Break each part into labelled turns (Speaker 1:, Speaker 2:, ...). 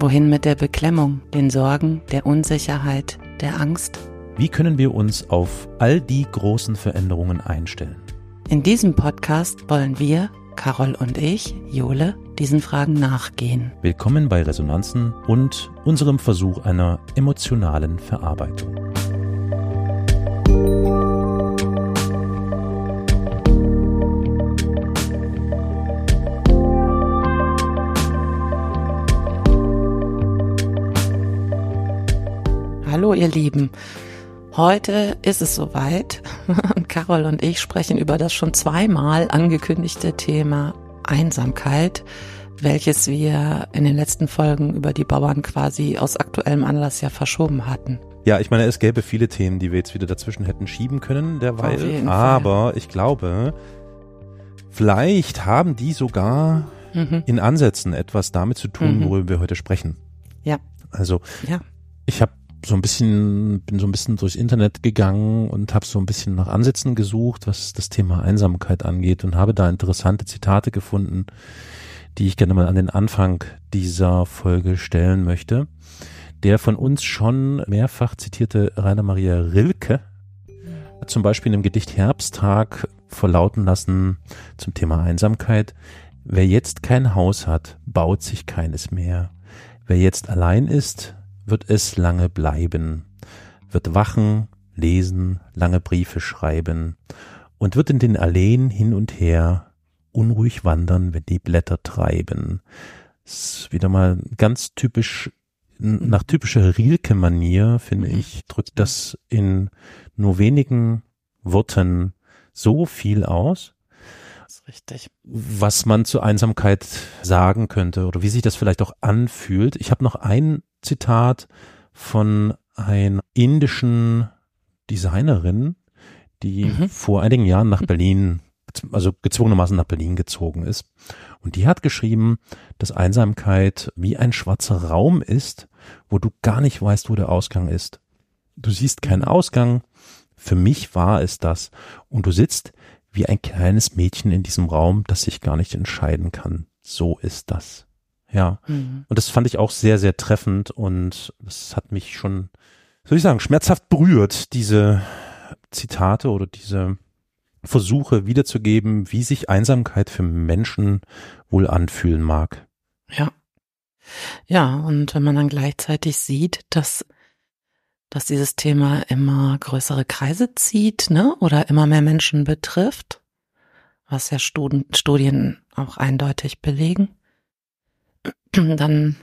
Speaker 1: Wohin mit der Beklemmung, den Sorgen, der Unsicherheit, der Angst?
Speaker 2: Wie können wir uns auf all die großen Veränderungen einstellen?
Speaker 1: In diesem Podcast wollen wir, Carol und ich, Jole, diesen Fragen nachgehen.
Speaker 2: Willkommen bei Resonanzen und unserem Versuch einer emotionalen Verarbeitung.
Speaker 1: Hallo ihr Lieben. Heute ist es soweit und Carol und ich sprechen über das schon zweimal angekündigte Thema Einsamkeit, welches wir in den letzten Folgen über die Bauern quasi aus aktuellem Anlass ja verschoben hatten.
Speaker 2: Ja, ich meine, es gäbe viele Themen, die wir jetzt wieder dazwischen hätten schieben können derweil, aber ich glaube, vielleicht haben die sogar mhm. in Ansätzen etwas damit zu tun, mhm. worüber wir heute sprechen.
Speaker 1: Ja.
Speaker 2: Also, ja. ich habe so ein bisschen, bin so ein bisschen durchs Internet gegangen und habe so ein bisschen nach Ansätzen gesucht, was das Thema Einsamkeit angeht und habe da interessante Zitate gefunden, die ich gerne mal an den Anfang dieser Folge stellen möchte. Der von uns schon mehrfach zitierte Rainer Maria Rilke hat zum Beispiel dem Gedicht Herbsttag verlauten lassen zum Thema Einsamkeit. Wer jetzt kein Haus hat, baut sich keines mehr. Wer jetzt allein ist, wird es lange bleiben, wird wachen, lesen, lange Briefe schreiben und wird in den Alleen hin und her unruhig wandern, wenn die Blätter treiben. Das ist wieder mal ganz typisch, nach typischer Rilke-Manier, finde ich, drückt das in nur wenigen Worten so viel aus.
Speaker 1: Richtig.
Speaker 2: Was man zur Einsamkeit sagen könnte oder wie sich das vielleicht auch anfühlt. Ich habe noch ein Zitat von einer indischen Designerin, die mhm. vor einigen Jahren nach Berlin, also gezwungenermaßen nach Berlin gezogen ist. Und die hat geschrieben, dass Einsamkeit wie ein schwarzer Raum ist, wo du gar nicht weißt, wo der Ausgang ist. Du siehst keinen Ausgang. Für mich war es das. Und du sitzt wie ein kleines Mädchen in diesem Raum, das sich gar nicht entscheiden kann. So ist das. Ja. Mhm. Und das fand ich auch sehr, sehr treffend und das hat mich schon, soll ich sagen, schmerzhaft berührt, diese Zitate oder diese Versuche wiederzugeben, wie sich Einsamkeit für Menschen wohl anfühlen mag.
Speaker 1: Ja. Ja, und wenn man dann gleichzeitig sieht, dass, dass dieses Thema immer größere Kreise zieht, ne, oder immer mehr Menschen betrifft, was ja Studien auch eindeutig belegen, dann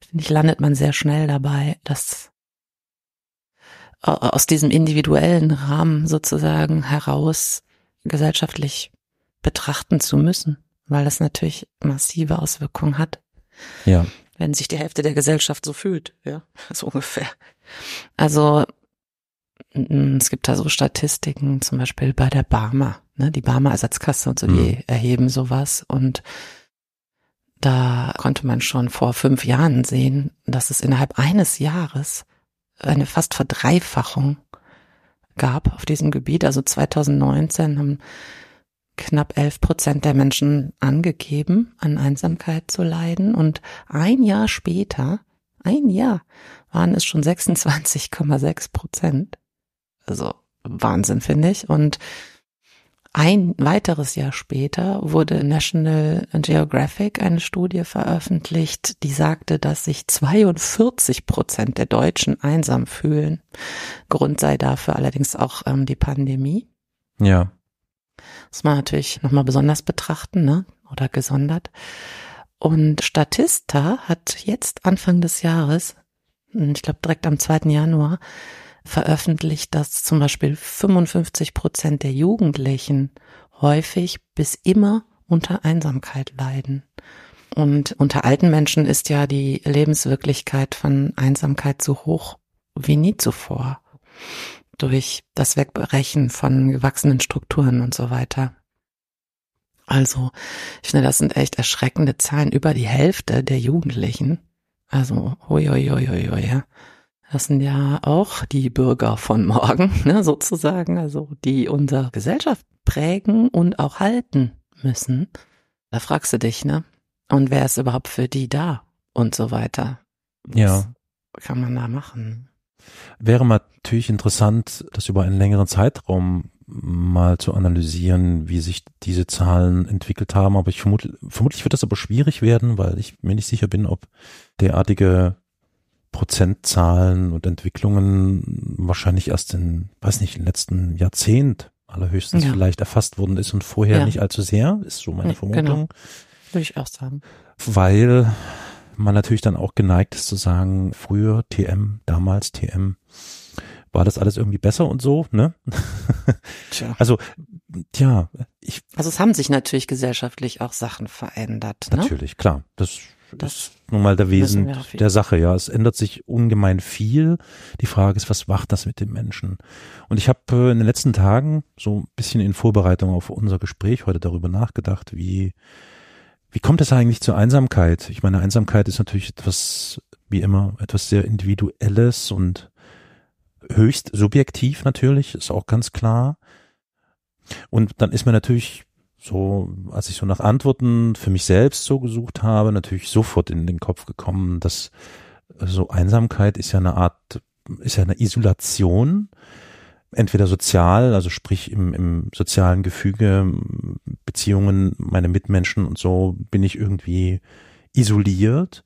Speaker 1: finde ich, landet man sehr schnell dabei, dass aus diesem individuellen Rahmen sozusagen heraus gesellschaftlich betrachten zu müssen, weil das natürlich massive Auswirkungen hat.
Speaker 2: Ja.
Speaker 1: Wenn sich die Hälfte der Gesellschaft so fühlt, ja, so ungefähr. Also es gibt da so Statistiken, zum Beispiel bei der Barmer, ne, die Barmer Ersatzkasse und so, die mhm. erheben sowas und da konnte man schon vor fünf Jahren sehen, dass es innerhalb eines Jahres eine fast Verdreifachung gab auf diesem Gebiet. Also 2019 haben knapp 11 Prozent der Menschen angegeben, an Einsamkeit zu leiden. Und ein Jahr später, ein Jahr, waren es schon 26,6 Prozent. Also Wahnsinn, finde ich. Und ein weiteres Jahr später wurde National Geographic eine Studie veröffentlicht, die sagte, dass sich 42 Prozent der Deutschen einsam fühlen. Grund sei dafür allerdings auch ähm, die Pandemie.
Speaker 2: Ja.
Speaker 1: Das man natürlich nochmal besonders betrachten, ne? Oder gesondert. Und Statista hat jetzt Anfang des Jahres, ich glaube direkt am 2. Januar, veröffentlicht, dass zum Beispiel 55 Prozent der Jugendlichen häufig bis immer unter Einsamkeit leiden. Und unter alten Menschen ist ja die Lebenswirklichkeit von Einsamkeit so hoch wie nie zuvor durch das Wegbrechen von gewachsenen Strukturen und so weiter. Also, ich finde, das sind echt erschreckende Zahlen. Über die Hälfte der Jugendlichen, also, hui, hui, hui, hui, hui, ja. Das sind ja auch die Bürger von morgen, ne, sozusagen, also die unsere Gesellschaft prägen und auch halten müssen. Da fragst du dich, ne? Und wer ist überhaupt für die da? Und so weiter. Was
Speaker 2: Ja.
Speaker 1: kann man da machen?
Speaker 2: Wäre natürlich interessant, das über einen längeren Zeitraum mal zu analysieren, wie sich diese Zahlen entwickelt haben. Aber ich vermute, vermutlich wird das aber schwierig werden, weil ich mir nicht sicher bin, ob derartige Prozentzahlen und Entwicklungen wahrscheinlich erst in, weiß nicht, im letzten Jahrzehnt allerhöchstens
Speaker 1: Ja.
Speaker 2: vielleicht erfasst worden ist und vorher
Speaker 1: Ja.
Speaker 2: nicht allzu sehr, ist so meine
Speaker 1: Nee,
Speaker 2: Vermutung.
Speaker 1: genau. Würde ich auch sagen.
Speaker 2: Weil man natürlich dann auch geneigt ist zu sagen, früher TM, damals TM, war das alles irgendwie besser und so, ne?
Speaker 1: Tja.
Speaker 2: Also, tja, ich,
Speaker 1: Also es haben sich natürlich gesellschaftlich auch Sachen verändert. Ne?
Speaker 2: natürlich, klar, das
Speaker 1: Das
Speaker 2: ist nun mal der Wesen der Sache, ja. Es ändert sich ungemein viel. Die Frage ist, was macht das mit dem Menschen? Und ich habe äh, in den letzten Tagen so ein bisschen in Vorbereitung auf unser Gespräch heute darüber nachgedacht, wie, wie kommt es eigentlich zur Einsamkeit? Ich meine, Einsamkeit ist natürlich etwas, wie immer, etwas sehr Individuelles und höchst subjektiv natürlich, ist auch ganz klar. Und dann ist mir natürlich so, als ich so nach Antworten für mich selbst so gesucht habe, natürlich sofort in den Kopf gekommen, dass so Einsamkeit ist ja eine Art, ist ja eine Isolation, entweder sozial, also sprich im, im sozialen Gefüge, Beziehungen, meine Mitmenschen und so bin ich irgendwie isoliert,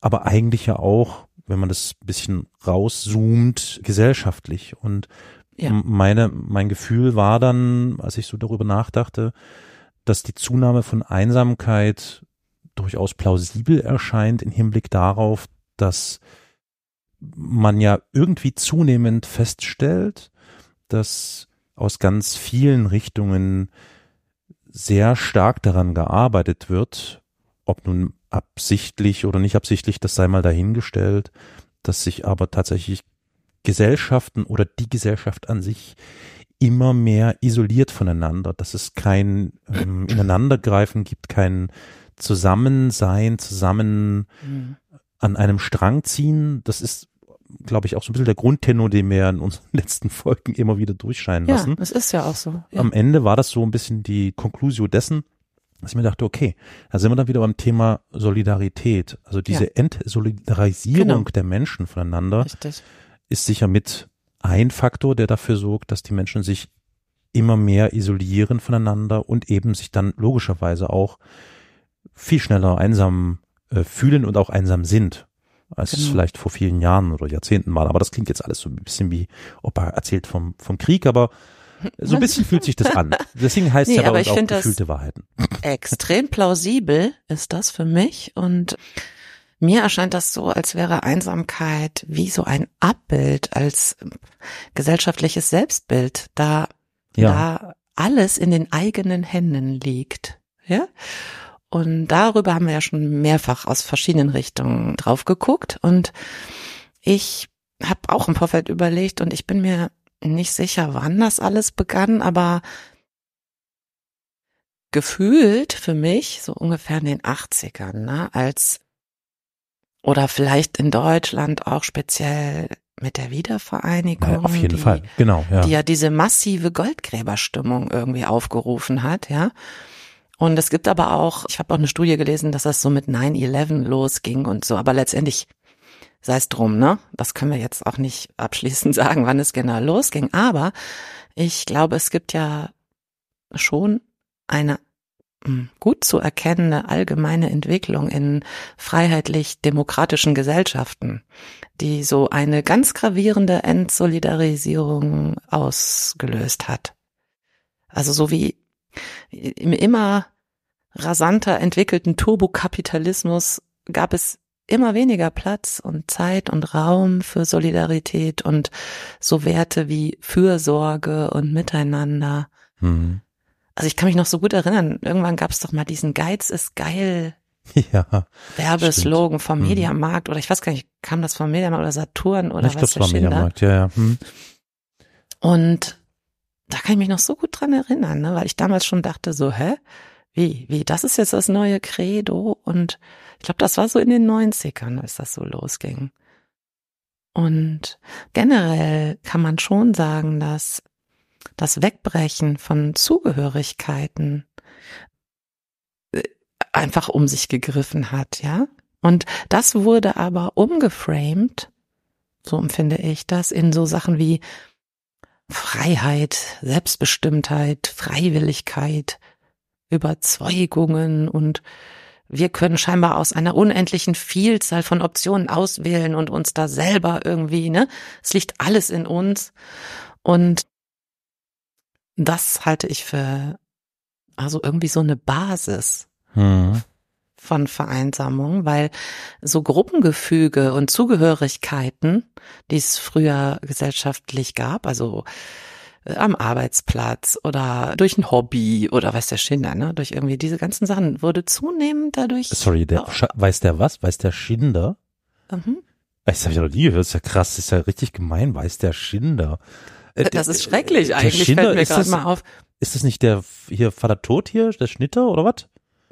Speaker 2: aber eigentlich ja auch, wenn man das bisschen rauszoomt, gesellschaftlich. Und
Speaker 1: Ja.
Speaker 2: Meine, mein Gefühl war dann, als ich so darüber nachdachte, dass die Zunahme von Einsamkeit durchaus plausibel erscheint im Hinblick darauf, dass man ja irgendwie zunehmend feststellt, dass aus ganz vielen Richtungen sehr stark daran gearbeitet wird, ob nun absichtlich oder nicht absichtlich, das sei mal dahingestellt, dass sich aber tatsächlich Gesellschaften oder die Gesellschaft an sich immer mehr isoliert voneinander, dass es kein ähm, Ineinandergreifen gibt, kein Zusammensein, zusammen
Speaker 1: Mhm.
Speaker 2: an einem Strang ziehen. Das ist, glaube ich, auch so ein bisschen der Grundtenor, den wir in unseren letzten Folgen immer wieder durchscheinen
Speaker 1: Ja,
Speaker 2: lassen.
Speaker 1: es ist ja auch so. Ja.
Speaker 2: Am Ende war das so ein bisschen die Conclusio dessen, dass ich mir dachte, okay, da sind wir dann wieder beim Thema Solidarität. Also diese
Speaker 1: Ja.
Speaker 2: Entsolidarisierung
Speaker 1: Genau.
Speaker 2: der Menschen voneinander
Speaker 1: Richtig.
Speaker 2: Ist sicher mit ein Faktor, der dafür sorgt, dass die Menschen sich immer mehr isolieren voneinander und eben sich dann logischerweise auch viel schneller einsam äh, fühlen und auch einsam sind, als es
Speaker 1: Genau.
Speaker 2: vielleicht vor vielen Jahren oder Jahrzehnten war. Aber das klingt jetzt alles so ein bisschen wie Opa erzählt vom, vom Krieg, aber so ein bisschen fühlt sich das an. Deswegen heißt es
Speaker 1: Nee,
Speaker 2: ja bei
Speaker 1: aber
Speaker 2: uns
Speaker 1: ich
Speaker 2: auch gefühlte Wahrheiten.
Speaker 1: Extrem plausibel ist das für mich und mir erscheint das so, als wäre Einsamkeit wie so ein Abbild als gesellschaftliches Selbstbild, da,
Speaker 2: Ja.
Speaker 1: da alles in den eigenen Händen liegt. Ja? Und darüber haben wir ja schon mehrfach aus verschiedenen Richtungen drauf geguckt und ich habe auch im Vorfeld überlegt und ich bin mir nicht sicher, wann das alles begann, aber gefühlt für mich so ungefähr in den 80ern, ne, als oder vielleicht in Deutschland auch speziell mit der Wiedervereinigung.
Speaker 2: Ja, auf jeden
Speaker 1: die,
Speaker 2: Fall, genau. Ja.
Speaker 1: Die ja diese massive Goldgräberstimmung irgendwie aufgerufen hat, ja. Und es gibt aber auch, ich habe auch eine Studie gelesen, dass das so mit 9-11 losging und so, aber letztendlich sei es drum, ne? Das können wir jetzt auch nicht abschließend sagen, wann es genau losging. Aber ich glaube, es gibt ja schon eine gut zu erkennende allgemeine Entwicklung in freiheitlich-demokratischen Gesellschaften, die so eine ganz gravierende Entsolidarisierung ausgelöst hat. Also so wie im immer rasanter entwickelten Turbokapitalismus gab es immer weniger Platz und Zeit und Raum für Solidarität und so Werte wie Fürsorge und Miteinander.
Speaker 2: Mhm.
Speaker 1: Also ich kann mich noch so gut erinnern, irgendwann gab es doch mal diesen Geiz ist geil
Speaker 2: Ja.
Speaker 1: Werbeslogan
Speaker 2: stimmt.
Speaker 1: vom
Speaker 2: Mhm.
Speaker 1: Mediamarkt oder ich weiß gar nicht, kam das vom Mediamarkt oder Saturn oder
Speaker 2: ich
Speaker 1: was
Speaker 2: es
Speaker 1: der?
Speaker 2: Mediamarkt, ja, ja. Hm.
Speaker 1: Und da kann ich mich noch so gut dran erinnern, ne? weil ich damals schon dachte so, hä? Wie, wie, das ist jetzt das neue Credo? Und ich glaube, das war so in den 90ern, als das so losging. Und generell kann man schon sagen, dass das Wegbrechen von Zugehörigkeiten äh, einfach um sich gegriffen hat, ja? Und das wurde aber umgeframed, so empfinde ich das, in so Sachen wie Freiheit, Selbstbestimmtheit, Freiwilligkeit, Überzeugungen und wir können scheinbar aus einer unendlichen Vielzahl von Optionen auswählen und uns da selber irgendwie, ne? Es liegt alles in uns und das halte ich für also irgendwie so eine Basis
Speaker 2: Hm.
Speaker 1: von Vereinsamung, weil so Gruppengefüge und Zugehörigkeiten, die es früher gesellschaftlich gab, also äh, am Arbeitsplatz oder durch ein Hobby oder weiß der Schinder, ne, durch irgendwie diese ganzen Sachen, wurde zunehmend dadurch.
Speaker 2: Sorry, der, weiß der was? Weiß der Schinder?
Speaker 1: Mhm.
Speaker 2: Das habe ich noch nie gehört. Das ist ja krass, das ist ja richtig gemein. Weiß der Schinder? Äh,
Speaker 1: Das ist schrecklich
Speaker 2: der
Speaker 1: eigentlich,
Speaker 2: Schinder,
Speaker 1: fällt mir gerade
Speaker 2: das,
Speaker 1: mal auf.
Speaker 2: Ist das nicht der hier Vater Tod hier, der Schnitter oder was?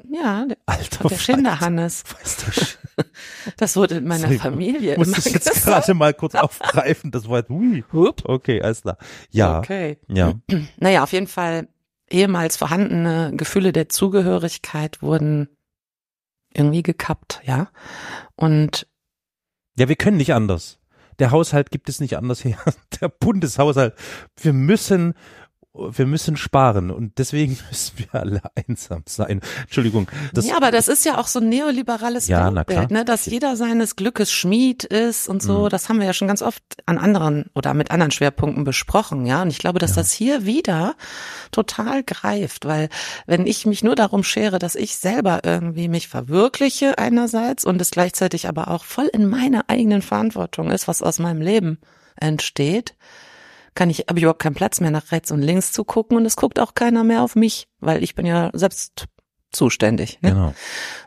Speaker 1: Ja, der,
Speaker 2: Alter,
Speaker 1: der Schinderhannes.
Speaker 2: Weiß der Sch-
Speaker 1: Das wurde in meiner
Speaker 2: Sorry,
Speaker 1: Familie
Speaker 2: Ich muss das jetzt
Speaker 1: gesagt.
Speaker 2: gerade mal kurz aufgreifen. Das war jetzt, hui.
Speaker 1: Hup.
Speaker 2: Okay, alles klar. Ja,
Speaker 1: Okay.
Speaker 2: ja.
Speaker 1: Naja, auf jeden Fall ehemals vorhandene Gefühle der Zugehörigkeit wurden irgendwie gekappt, ja. Und
Speaker 2: Ja, wir können nicht anders. Der Haushalt gibt es nicht anders her. Der Bundeshaushalt. Wir müssen, wir müssen sparen und deswegen müssen wir alle einsam sein. Entschuldigung. Das,
Speaker 1: ja, aber das ist ja auch so ein neoliberales
Speaker 2: Ja,
Speaker 1: Weltbild, ne, dass jeder seines Glückes Schmied ist und so.
Speaker 2: Mhm.
Speaker 1: Das haben wir ja schon ganz oft an anderen oder mit anderen Schwerpunkten besprochen, ja. Und ich glaube, dass
Speaker 2: Ja.
Speaker 1: das hier wieder total greift, weil wenn ich mich nur darum schere, dass ich selber irgendwie mich verwirkliche einerseits und es gleichzeitig aber auch voll in meiner eigenen Verantwortung ist, was aus meinem Leben entsteht, kann ich, habe ich überhaupt keinen Platz mehr nach rechts und links zu gucken und es guckt auch keiner mehr auf mich, weil ich bin ja selbst zuständig. Ne?
Speaker 2: genau.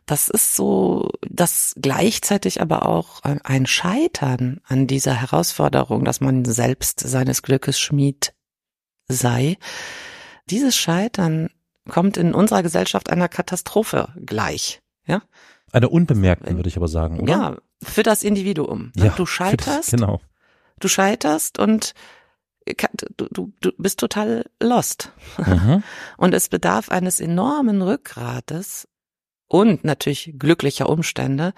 Speaker 1: Das ist so, das gleichzeitig aber auch ein Scheitern an dieser Herausforderung, dass man selbst seines Glückes Schmied sei. Dieses Scheitern kommt in unserer Gesellschaft einer Katastrophe gleich.
Speaker 2: Eine unbemerkten, würde ich aber sagen, oder?
Speaker 1: Ja, für das Individuum. ne?
Speaker 2: Ja,
Speaker 1: du
Speaker 2: für das-
Speaker 1: scheiterst,
Speaker 2: Genau.
Speaker 1: du scheiterst und du, du, du bist total lost.
Speaker 2: Mhm.
Speaker 1: Und es bedarf eines enormen Rückgrates und natürlich glücklicher Umstände,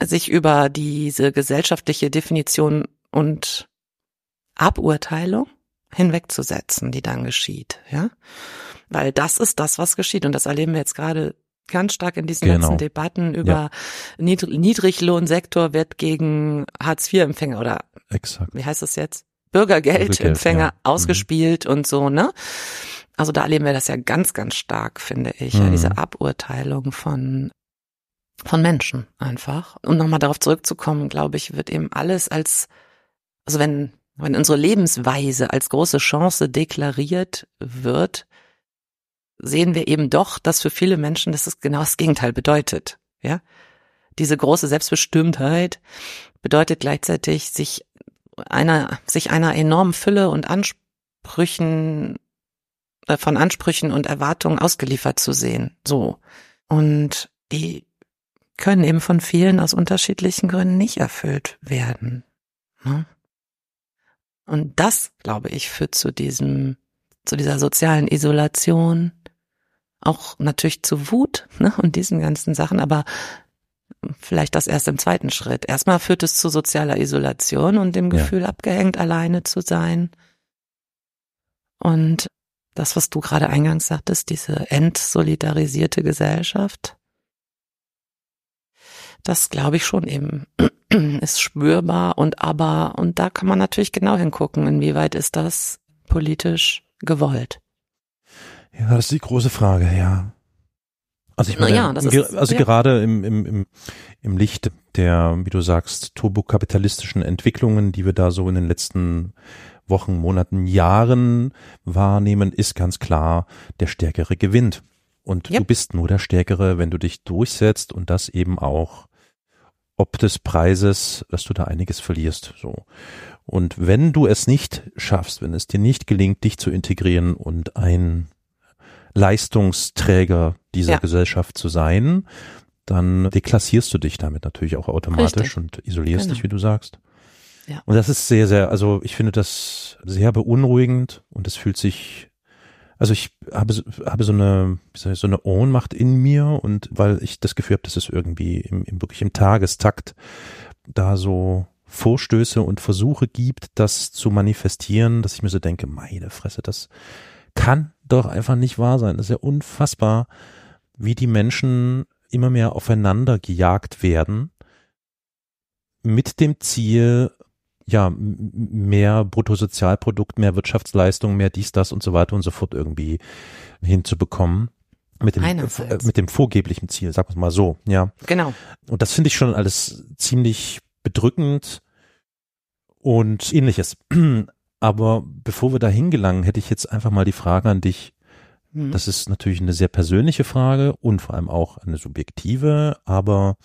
Speaker 1: sich über diese gesellschaftliche Definition und Aburteilung hinwegzusetzen, die dann geschieht, ja. Weil das ist das, was geschieht. Und das erleben wir jetzt gerade ganz stark in diesen
Speaker 2: Genau.
Speaker 1: letzten Debatten über Niedr Niedriglohnsektor wird gegen Hartz-IV-Empfänger oder
Speaker 2: Exakt.
Speaker 1: wie heißt das jetzt? Bürgergeldempfänger
Speaker 2: Bürgergeld, ja. Mhm.
Speaker 1: ausgespielt und so, ne? Also da erleben wir das ja ganz, ganz stark, finde ich, ja,
Speaker 2: Mhm.
Speaker 1: diese Aburteilung von von Menschen einfach. Um nochmal darauf zurückzukommen, glaube ich, wird eben alles als, also wenn, wenn unsere Lebensweise als große Chance deklariert wird, sehen wir eben doch, dass für viele Menschen das ist genau das Gegenteil bedeutet, ja. Diese große Selbstbestimmtheit bedeutet gleichzeitig, sich einer, sich einer enormen Fülle und Ansprüchen, äh, von Ansprüchen und Erwartungen ausgeliefert zu sehen. So. Und die können eben von vielen aus unterschiedlichen Gründen nicht erfüllt werden. Ne? Und das, glaube ich, führt zu diesem, zu dieser sozialen Isolation, auch natürlich zu Wut ne, und diesen ganzen Sachen, aber vielleicht das erst im zweiten Schritt. Erstmal führt es zu sozialer Isolation und dem
Speaker 2: Ja.
Speaker 1: Gefühl, abgehängt alleine zu sein. Und das, was du gerade eingangs sagtest, diese entsolidarisierte Gesellschaft, das glaube ich schon eben ist spürbar und aber, und da kann man natürlich genau hingucken, inwieweit ist das politisch gewollt.
Speaker 2: Ja, das ist die große Frage, ja. Also ich meine,
Speaker 1: ja, ist-
Speaker 2: also
Speaker 1: ja.
Speaker 2: gerade im, im, im, im Licht der, wie du sagst, turbokapitalistischen Entwicklungen, die wir da so in den letzten Wochen, Monaten, Jahren wahrnehmen, ist ganz klar, der Stärkere gewinnt. Und
Speaker 1: Yep.
Speaker 2: du bist nur der Stärkere, wenn du dich durchsetzt und das eben auch ob des Preises, dass du da einiges verlierst, so. Und wenn du es nicht schaffst, wenn es dir nicht gelingt, dich zu integrieren und ein Leistungsträger dieser
Speaker 1: Ja.
Speaker 2: Gesellschaft zu sein, dann deklassierst du dich damit natürlich auch automatisch
Speaker 1: Richtig.
Speaker 2: und isolierst
Speaker 1: Genau.
Speaker 2: dich, wie du sagst.
Speaker 1: Ja.
Speaker 2: Und das ist sehr, sehr, also ich finde das sehr beunruhigend und es fühlt sich, also ich habe, so- habe so eine, ich, so eine Ohnmacht in mir und weil ich das Gefühl habe, dass es irgendwie im, im wirklich im Tagestakt da so Vorstöße und Versuche gibt, das zu manifestieren, dass ich mir so denke, meine Fresse, das kann doch einfach nicht wahr sein. Das ist ja unfassbar, wie die Menschen immer mehr aufeinander gejagt werden mit dem Ziel, ja, mehr Bruttosozialprodukt, mehr Wirtschaftsleistung, mehr dies, das und so weiter und so fort irgendwie hinzubekommen. Mit dem, äh, mit dem vorgeblichen Ziel, sagen wir mal so, ja.
Speaker 1: Genau.
Speaker 2: Und das finde ich schon alles ziemlich bedrückend und ähnliches. Aber bevor wir da hingelangen, hätte ich jetzt einfach mal die Frage an dich.
Speaker 1: Mhm.
Speaker 2: Das ist natürlich eine sehr persönliche Frage und vor allem auch eine subjektive, aber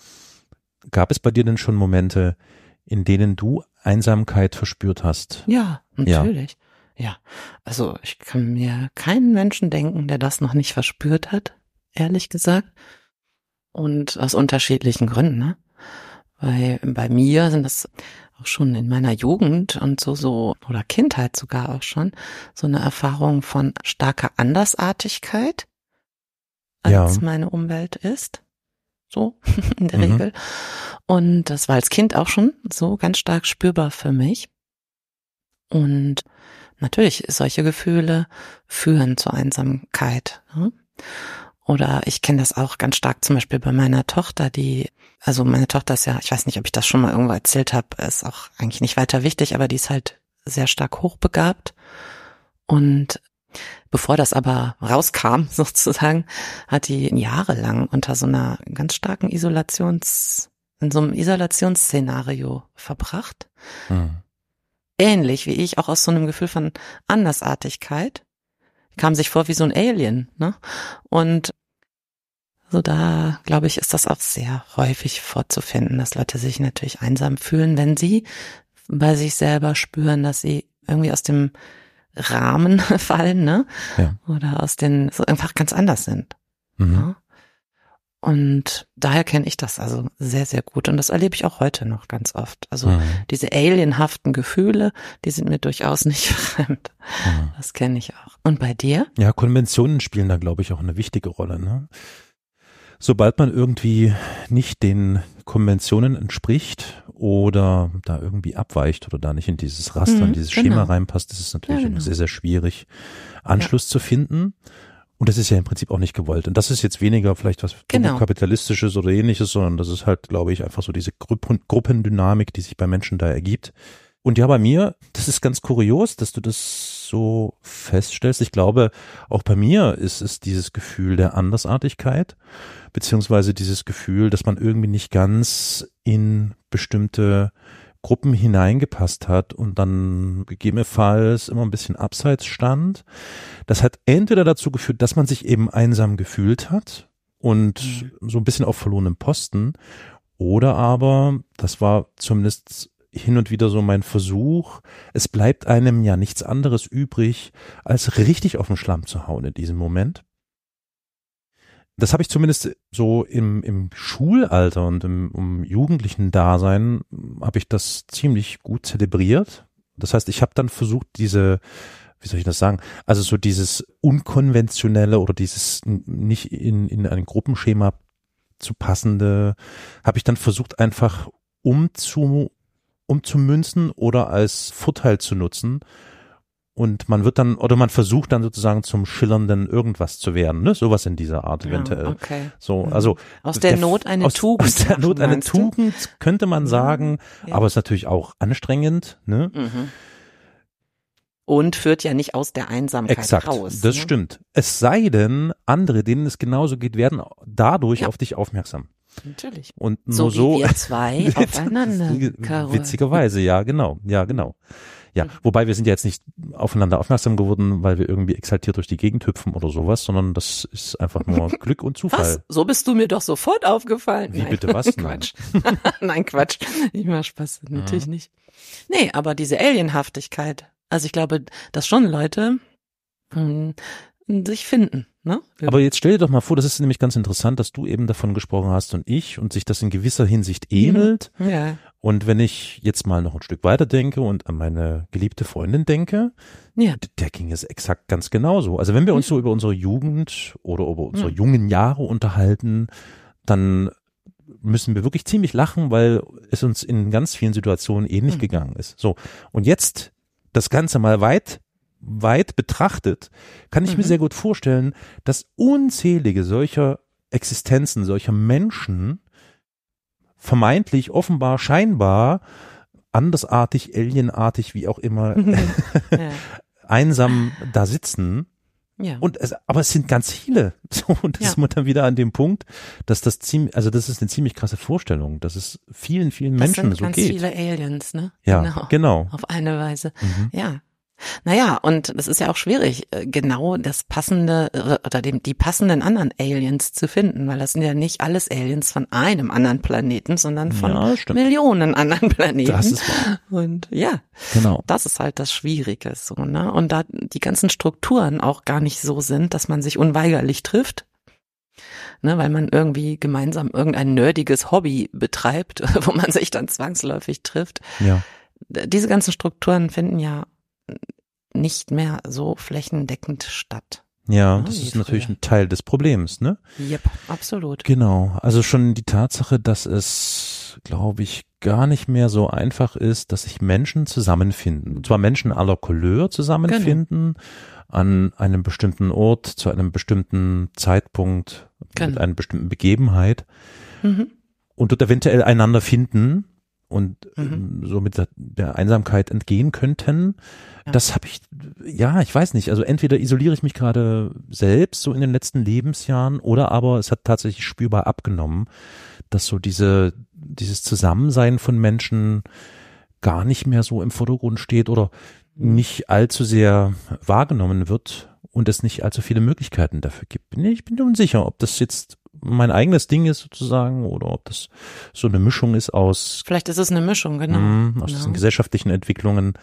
Speaker 2: gab es bei dir denn schon Momente, in denen du Einsamkeit verspürt hast?
Speaker 1: Ja,
Speaker 2: Ja.
Speaker 1: natürlich. Ja. Also ich kann mir keinen Menschen denken, der das noch nicht verspürt hat, ehrlich gesagt. Und aus unterschiedlichen Gründen, ne? Weil bei mir sind das auch schon in meiner Jugend und so, so, oder Kindheit sogar auch schon, so eine Erfahrung von starker Andersartigkeit, als
Speaker 2: Ja.
Speaker 1: meine Umwelt ist. So, in der
Speaker 2: Mhm.
Speaker 1: Regel. Und das war als Kind auch schon so ganz stark spürbar für mich. Und natürlich, solche Gefühle führen zur Einsamkeit. Ne? Oder ich kenne das auch ganz stark zum Beispiel bei meiner Tochter, die, also meine Tochter ist ja, ich weiß nicht, ob ich das schon mal irgendwo erzählt habe, ist auch eigentlich nicht weiter wichtig, aber die ist halt sehr stark hochbegabt. Und bevor das aber rauskam, sozusagen, hat die jahrelang unter so einer ganz starken Isolations, in so einem Isolationsszenario verbracht
Speaker 2: Hm.
Speaker 1: ähnlich wie ich, auch aus so einem Gefühl von Andersartigkeit, kam sich vor wie so ein Alien, ne? Und so da, glaube ich, ist das auch sehr häufig vorzufinden, dass Leute sich natürlich einsam fühlen, wenn sie bei sich selber spüren, dass sie irgendwie aus dem Rahmen fallen, ne?
Speaker 2: Ja.
Speaker 1: Oder aus den, so einfach ganz anders sind.
Speaker 2: Mhm.
Speaker 1: Ja. Und daher kenne ich das also sehr, sehr gut. Und das erlebe ich auch heute noch ganz oft. Also
Speaker 2: Mhm.
Speaker 1: diese alienhaften Gefühle, die sind mir durchaus nicht fremd.
Speaker 2: Mhm.
Speaker 1: Das kenne ich auch. Und bei dir?
Speaker 2: Ja, Konventionen spielen da, glaube ich, auch eine wichtige Rolle. Ne? Sobald man irgendwie nicht den Konventionen entspricht oder da irgendwie abweicht oder da nicht in dieses Raster,
Speaker 1: Mhm,
Speaker 2: in dieses
Speaker 1: genau.
Speaker 2: Schema reinpasst, ist es natürlich
Speaker 1: Ja, genau.
Speaker 2: sehr, sehr schwierig, Anschluss zu finden. Und das ist ja im Prinzip auch nicht gewollt. Und das ist jetzt weniger vielleicht was
Speaker 1: Genau.
Speaker 2: kapitalistisches oder ähnliches, sondern das ist halt, glaube ich, einfach so diese Gruppen, Gruppendynamik, die sich bei Menschen da ergibt. Und ja, bei mir, das ist ganz kurios, dass du das so feststellst. Ich glaube, auch bei mir ist es dieses Gefühl der Andersartigkeit, beziehungsweise dieses Gefühl, dass man irgendwie nicht ganz in bestimmte Gruppen hineingepasst hat und dann gegebenenfalls immer ein bisschen abseits stand. Das hat entweder dazu geführt, dass man sich eben einsam gefühlt hat und so ein bisschen auf verlorenem Posten, oder aber, das war zumindest hin und wieder so mein Versuch, es bleibt einem ja nichts anderes übrig, als richtig auf den Schlamm zu hauen in diesem Moment. Das habe ich zumindest so im, im Schulalter und im, im jugendlichen Dasein habe ich das ziemlich gut zelebriert. Das heißt, ich habe dann versucht, diese, wie soll ich das sagen, also so dieses unkonventionelle oder dieses nicht in, in ein Gruppenschema zu passende, habe ich dann versucht einfach umzu, umzumünzen oder als Vorteil zu nutzen. Und man wird dann, oder man versucht dann sozusagen zum schillernden irgendwas zu werden, ne? Sowas in dieser Art eventuell.
Speaker 1: Ja, okay.
Speaker 2: So,
Speaker 1: Mhm.
Speaker 2: also
Speaker 1: Aus der Not eine
Speaker 2: aus,
Speaker 1: Tugend
Speaker 2: Aus der Not eine
Speaker 1: meinst du?
Speaker 2: Tugend könnte man sagen,
Speaker 1: Ja.
Speaker 2: aber es ist natürlich auch anstrengend, ne?
Speaker 1: Mhm. Und führt ja nicht aus der Einsamkeit
Speaker 2: Exakt,
Speaker 1: raus.
Speaker 2: das
Speaker 1: ne?
Speaker 2: stimmt. Es sei denn, andere, denen es genauso geht, werden dadurch
Speaker 1: Ja.
Speaker 2: auf dich aufmerksam.
Speaker 1: Natürlich.
Speaker 2: Und
Speaker 1: So
Speaker 2: nur
Speaker 1: wie
Speaker 2: so.
Speaker 1: wir zwei aufeinander. Caro.
Speaker 2: Witzigerweise, ja, genau, ja, genau. Ja,
Speaker 1: Mhm.
Speaker 2: wobei wir sind ja jetzt nicht aufeinander aufmerksam geworden, weil wir irgendwie exaltiert durch die Gegend hüpfen oder sowas, sondern das ist einfach nur Glück und Zufall.
Speaker 1: Was? So bist du mir doch sofort aufgefallen.
Speaker 2: Wie bitte was? Nein.
Speaker 1: Quatsch. Nein, Quatsch. Ich mach Spaß. Natürlich nicht. Nee, aber diese Alienhaftigkeit. Also ich glaube, dass schon Leute hm, sich finden. Ne?
Speaker 2: Aber jetzt stell dir doch mal vor, das ist nämlich ganz interessant, dass du eben davon gesprochen hast und ich und sich das in gewisser Hinsicht ähnelt.
Speaker 1: ja.
Speaker 2: Und wenn ich jetzt mal noch ein Stück weiter denke und an meine geliebte Freundin denke,
Speaker 1: Ja.
Speaker 2: der ging es exakt ganz genauso. Also wenn wir uns so über unsere Jugend oder über unsere
Speaker 1: Mhm.
Speaker 2: jungen Jahre unterhalten, dann müssen wir wirklich ziemlich lachen, weil es uns in ganz vielen Situationen ähnlich
Speaker 1: Mhm.
Speaker 2: gegangen ist. So. Und jetzt das Ganze mal weit, weit betrachtet, kann ich mir
Speaker 1: Mhm.
Speaker 2: sehr gut vorstellen, dass unzählige solcher Existenzen, solcher Menschen vermeintlich, offenbar, scheinbar andersartig, alienartig, wie auch immer,
Speaker 1: ja.
Speaker 2: einsam da sitzen.
Speaker 1: ja.
Speaker 2: Und es, aber es sind ganz viele. So, und das
Speaker 1: Ja.
Speaker 2: ist man dann wieder an dem Punkt, dass das ziemlich, also das ist eine ziemlich krasse Vorstellung, dass es vielen, vielen
Speaker 1: das
Speaker 2: Menschen so
Speaker 1: ganz
Speaker 2: geht.
Speaker 1: viele Aliens, ne?
Speaker 2: ja,
Speaker 1: Genau.
Speaker 2: genau.
Speaker 1: Auf eine Weise.
Speaker 2: Mhm.
Speaker 1: Ja. Naja, und es ist ja auch schwierig, äh, genau das passende äh, oder dem, die passenden anderen Aliens zu finden, weil das sind ja nicht alles Aliens von einem anderen Planeten, sondern von
Speaker 2: Ja.
Speaker 1: Millionen anderen Planeten.
Speaker 2: Das ist wahr.
Speaker 1: und ja,
Speaker 2: Genau.
Speaker 1: das ist halt das Schwierige so, ne? Und da die ganzen Strukturen auch gar nicht so sind, dass man sich unweigerlich trifft. Ne, weil man irgendwie gemeinsam irgendein nerdiges Hobby betreibt, wo man sich dann zwangsläufig trifft
Speaker 2: Ja.
Speaker 1: diese ganzen Strukturen finden ja nicht mehr so flächendeckend statt.
Speaker 2: Ja,
Speaker 1: Ah,
Speaker 2: das ist natürlich
Speaker 1: früher.
Speaker 2: ein Teil des Problems, ne?
Speaker 1: Yep, absolut.
Speaker 2: Genau. Also schon die Tatsache, dass es, glaube ich, gar nicht mehr so einfach ist, dass sich Menschen zusammenfinden. Und zwar Menschen aller Couleur zusammenfinden an einem bestimmten Ort, zu einem bestimmten Zeitpunkt, mit
Speaker 1: Genau.
Speaker 2: einer bestimmten Begebenheit
Speaker 1: Mhm.
Speaker 2: und dort eventuell einander finden und
Speaker 1: Mhm.
Speaker 2: ähm, somit der, der Einsamkeit entgehen könnten.
Speaker 1: Ja.
Speaker 2: Das habe ich, ja, ich weiß nicht. Also entweder isoliere ich mich gerade selbst so in den letzten Lebensjahren oder aber es hat tatsächlich spürbar abgenommen, dass so diese, dieses Zusammensein von Menschen gar nicht mehr so im Vordergrund steht oder
Speaker 1: Mhm.
Speaker 2: nicht allzu sehr wahrgenommen wird und es nicht allzu viele Möglichkeiten dafür gibt. Nee, Ich bin mir unsicher, ob das jetzt mein eigenes Ding ist sozusagen oder ob das so eine Mischung ist aus,
Speaker 1: Vielleicht ist es eine Mischung, genau.
Speaker 2: mh, aus
Speaker 1: Genau.
Speaker 2: diesen gesellschaftlichen Entwicklungen,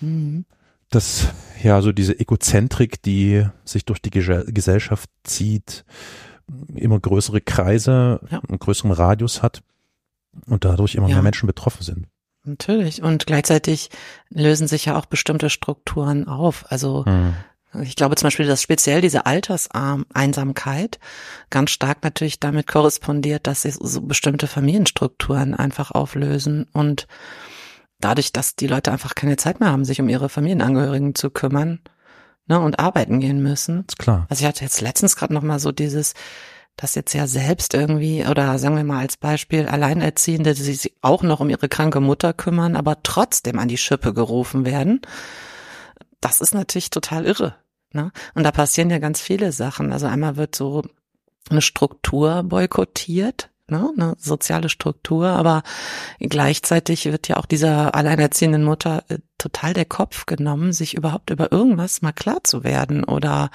Speaker 1: Mhm.
Speaker 2: dass ja so diese Egozentrik, die sich durch die Ge Gesellschaft zieht, immer größere Kreise,
Speaker 1: Ja.
Speaker 2: einen größeren Radius hat und dadurch immer
Speaker 1: Ja.
Speaker 2: mehr Menschen betroffen sind.
Speaker 1: Natürlich. Und gleichzeitig lösen sich ja auch bestimmte Strukturen auf. Also
Speaker 2: Mhm.
Speaker 1: Ich glaube zum Beispiel, dass speziell diese Alterseinsamkeit ganz stark natürlich damit korrespondiert, dass sich so bestimmte Familienstrukturen einfach auflösen und dadurch, dass die Leute einfach keine Zeit mehr haben, sich um ihre Familienangehörigen zu kümmern ne, und arbeiten gehen müssen.
Speaker 2: Ist klar.
Speaker 1: Also ich hatte jetzt letztens gerade noch mal so dieses, dass jetzt ja selbst irgendwie, oder sagen wir mal als Beispiel, Alleinerziehende, die sich auch noch um ihre kranke Mutter kümmern, aber trotzdem an die Schippe gerufen werden. Das ist natürlich total irre. Ne? Und da passieren ja ganz viele Sachen. Also einmal wird so eine Struktur boykottiert, ne? eine soziale Struktur, aber gleichzeitig wird ja auch dieser alleinerziehenden Mutter äh, total der Kopf genommen, sich überhaupt über irgendwas mal klar zu werden oder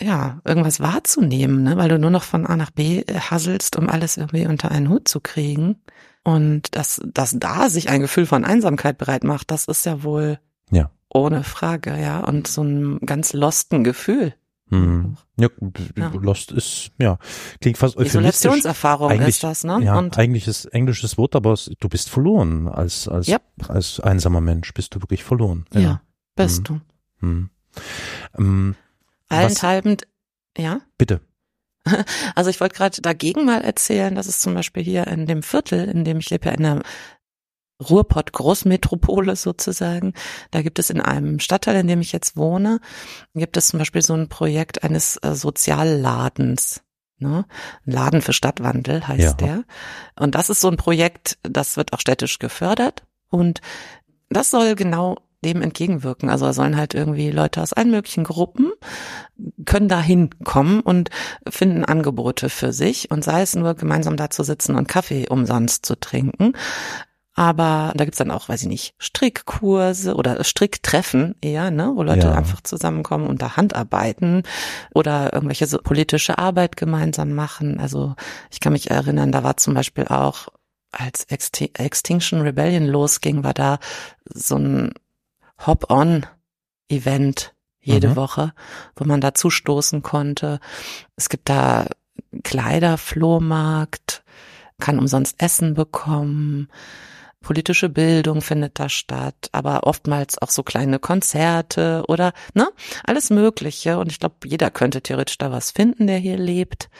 Speaker 1: ja, irgendwas wahrzunehmen, ne? weil du nur noch von A nach B äh, hasselst, um alles irgendwie unter einen Hut zu kriegen. Und dass, dass da sich ein Gefühl von Einsamkeit bereit macht, das ist ja wohl
Speaker 2: Ja.
Speaker 1: ohne Frage, ja. Und so ein ganz losten Gefühl.
Speaker 2: Mhm. Ja,
Speaker 1: Ja.
Speaker 2: Lost ist, ja, klingt fast.
Speaker 1: Isolationserfahrung
Speaker 2: Eigentlich-
Speaker 1: ist das, ne?
Speaker 2: Ja,
Speaker 1: Und
Speaker 2: eigentlich ist englisches Wort, aber du bist verloren als, als,
Speaker 1: Yep.
Speaker 2: als einsamer Mensch bist du wirklich verloren.
Speaker 1: ja, bist
Speaker 2: Mhm.
Speaker 1: du.
Speaker 2: Hm. Ähm,
Speaker 1: Allenthalben, ja.
Speaker 2: bitte.
Speaker 1: Also ich wollte gerade dagegen mal erzählen, dass es zum Beispiel hier in dem Viertel, in dem ich lebe, ja in der Ruhrpott-Großmetropole sozusagen, da gibt es in einem Stadtteil, in dem ich jetzt wohne, gibt es zum Beispiel so ein Projekt eines äh, Sozialladens. Ne? Ein Laden für Stadtwandel heißt
Speaker 2: Ja.
Speaker 1: der. Und das ist so ein Projekt, das wird auch städtisch gefördert. Und das soll genau dem entgegenwirken. Also sollen halt irgendwie Leute aus allen möglichen Gruppen können da hinkommen und finden Angebote für sich und sei es nur gemeinsam da zu sitzen und Kaffee umsonst zu trinken. Aber da gibt's dann auch, weiß ich nicht, Strickkurse oder Stricktreffen eher, ne, wo Leute ja. einfach zusammenkommen und da Handarbeiten oder irgendwelche so politische Arbeit gemeinsam machen. Also ich kann mich erinnern, da war zum Beispiel auch, als Extinction Rebellion losging, war da so ein Hop-on-Event jede mhm. Woche, wo man dazu stoßen konnte. Es gibt da Kleiderflohmarkt, kann umsonst Essen bekommen, politische Bildung findet da statt, aber oftmals auch so kleine Konzerte oder ne, alles Mögliche. Und ich glaube, jeder könnte theoretisch da was finden, der hier lebt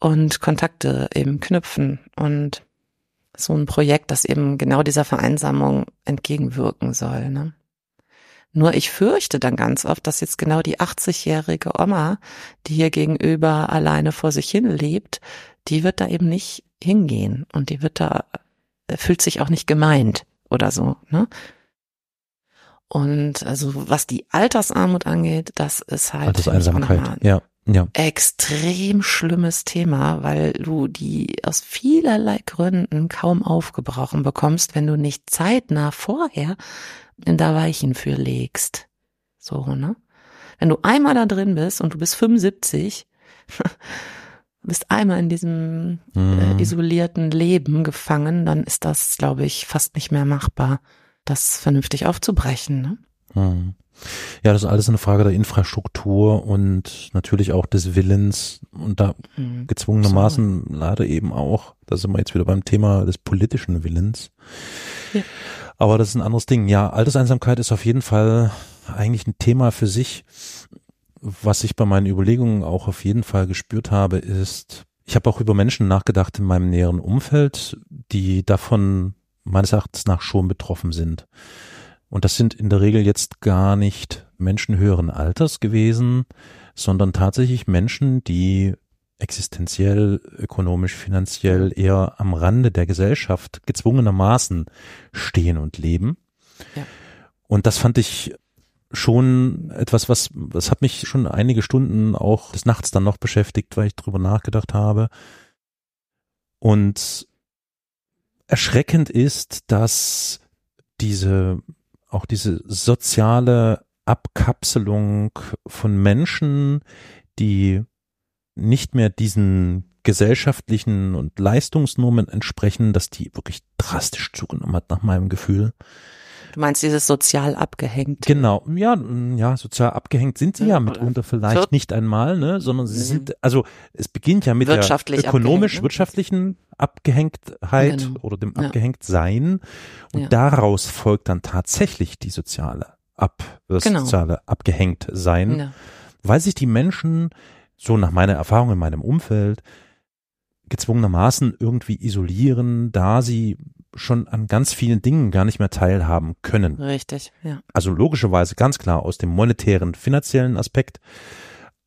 Speaker 1: und Kontakte eben knüpfen und so ein Projekt, das eben genau dieser Vereinsamung entgegenwirken soll. Ne? Nur ich fürchte dann ganz oft, dass jetzt genau die 80-jährige Oma, die hier gegenüber alleine vor sich hin lebt, die wird da eben nicht hingehen und die wird da, fühlt sich auch nicht gemeint oder so, ne? Und also was die Altersarmut angeht, das ist halt
Speaker 2: Alterseinsamkeit, ja, ja.
Speaker 1: extrem schlimmes Thema, weil du die aus vielerlei Gründen kaum aufgebrochen bekommst, wenn du nicht zeitnah vorher da Weichen für legst. So, ne? Wenn du einmal da drin bist und du bist 75, bist einmal in diesem äh, mhm. äh, isolierten Leben gefangen, dann ist das, glaube ich, fast nicht mehr machbar, das vernünftig aufzubrechen. Ne?
Speaker 2: Mhm. Ja, das ist alles eine Frage der Infrastruktur und natürlich auch des Willens und da mhm. gezwungenermaßen so. leider eben auch, da sind wir jetzt wieder beim Thema des politischen Willens. Ja. Aber das ist ein anderes Ding. Ja, Alterseinsamkeit ist auf jeden Fall eigentlich ein Thema für sich. Was ich bei meinen Überlegungen auch auf jeden Fall gespürt habe, ist, ich habe auch über Menschen nachgedacht in meinem näheren Umfeld, die davon meines Erachtens nach schon betroffen sind. Und das sind in der Regel jetzt gar nicht Menschen höheren Alters gewesen, sondern tatsächlich Menschen, die existenziell, ökonomisch, finanziell eher am Rande der Gesellschaft gezwungenermaßen stehen und leben. Ja. Und das fand ich schon etwas, was, das hat mich schon einige Stunden auch des Nachts dann noch beschäftigt, weil ich drüber nachgedacht habe. Und erschreckend ist, dass diese, auch diese soziale Abkapselung von Menschen, die nicht mehr diesen gesellschaftlichen und Leistungsnormen entsprechen, dass die wirklich drastisch zugenommen hat, nach meinem Gefühl.
Speaker 1: Du meinst dieses sozial abgehängt?
Speaker 2: Genau, ja, ja, sozial abgehängt sind sie ja, ja mitunter vielleicht wird, nicht einmal, ne, sondern sie sind, also es beginnt ja mit der ökonomisch, ne? wirtschaftlichen Abgehängtheit genau. oder dem ja. Abgehängtsein und ja. daraus folgt dann tatsächlich die soziale Ab, das genau. soziale Abgehängtsein, weil sich die Menschen so nach meiner Erfahrung in meinem Umfeld gezwungenermaßen irgendwie isolieren, da sie schon an ganz vielen Dingen gar nicht mehr teilhaben können.
Speaker 1: Richtig, ja.
Speaker 2: Also logischerweise ganz klar aus dem monetären, finanziellen Aspekt.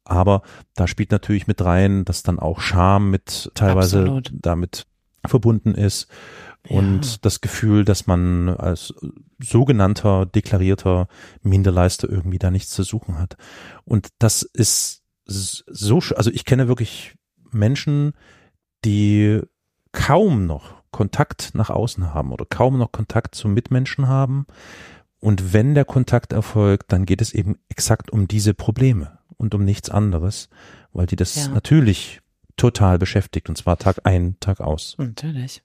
Speaker 2: Aber da spielt natürlich mit rein, dass dann auch Scham mit teilweise Absolut. damit verbunden ist und ja. das Gefühl, dass man als sogenannter deklarierter Minderleister irgendwie da nichts zu suchen hat. Und das ist so, also ich kenne wirklich Menschen, die kaum noch Kontakt nach außen haben oder kaum noch Kontakt zu Mitmenschen haben. Und wenn der Kontakt erfolgt, dann geht es eben exakt um diese Probleme und um nichts anderes, weil die das ja. natürlich total beschäftigt und zwar Tag ein, Tag aus.
Speaker 1: Natürlich.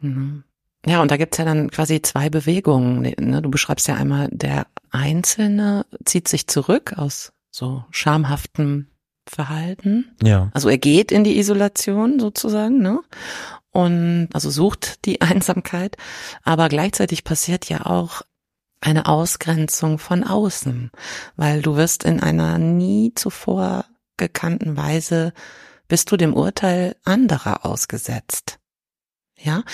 Speaker 1: Mhm. Ja, und da gibt's ja dann quasi zwei Bewegungen. Ne? Du beschreibst ja einmal, der Einzelne zieht sich zurück aus so schamhaftem Verhalten.
Speaker 2: Ja.
Speaker 1: Also er geht in die Isolation sozusagen, ne? Und also sucht die Einsamkeit, aber gleichzeitig passiert ja auch eine Ausgrenzung von außen, weil du wirst in einer nie zuvor gekannten Weise bist du dem Urteil anderer ausgesetzt. Ja,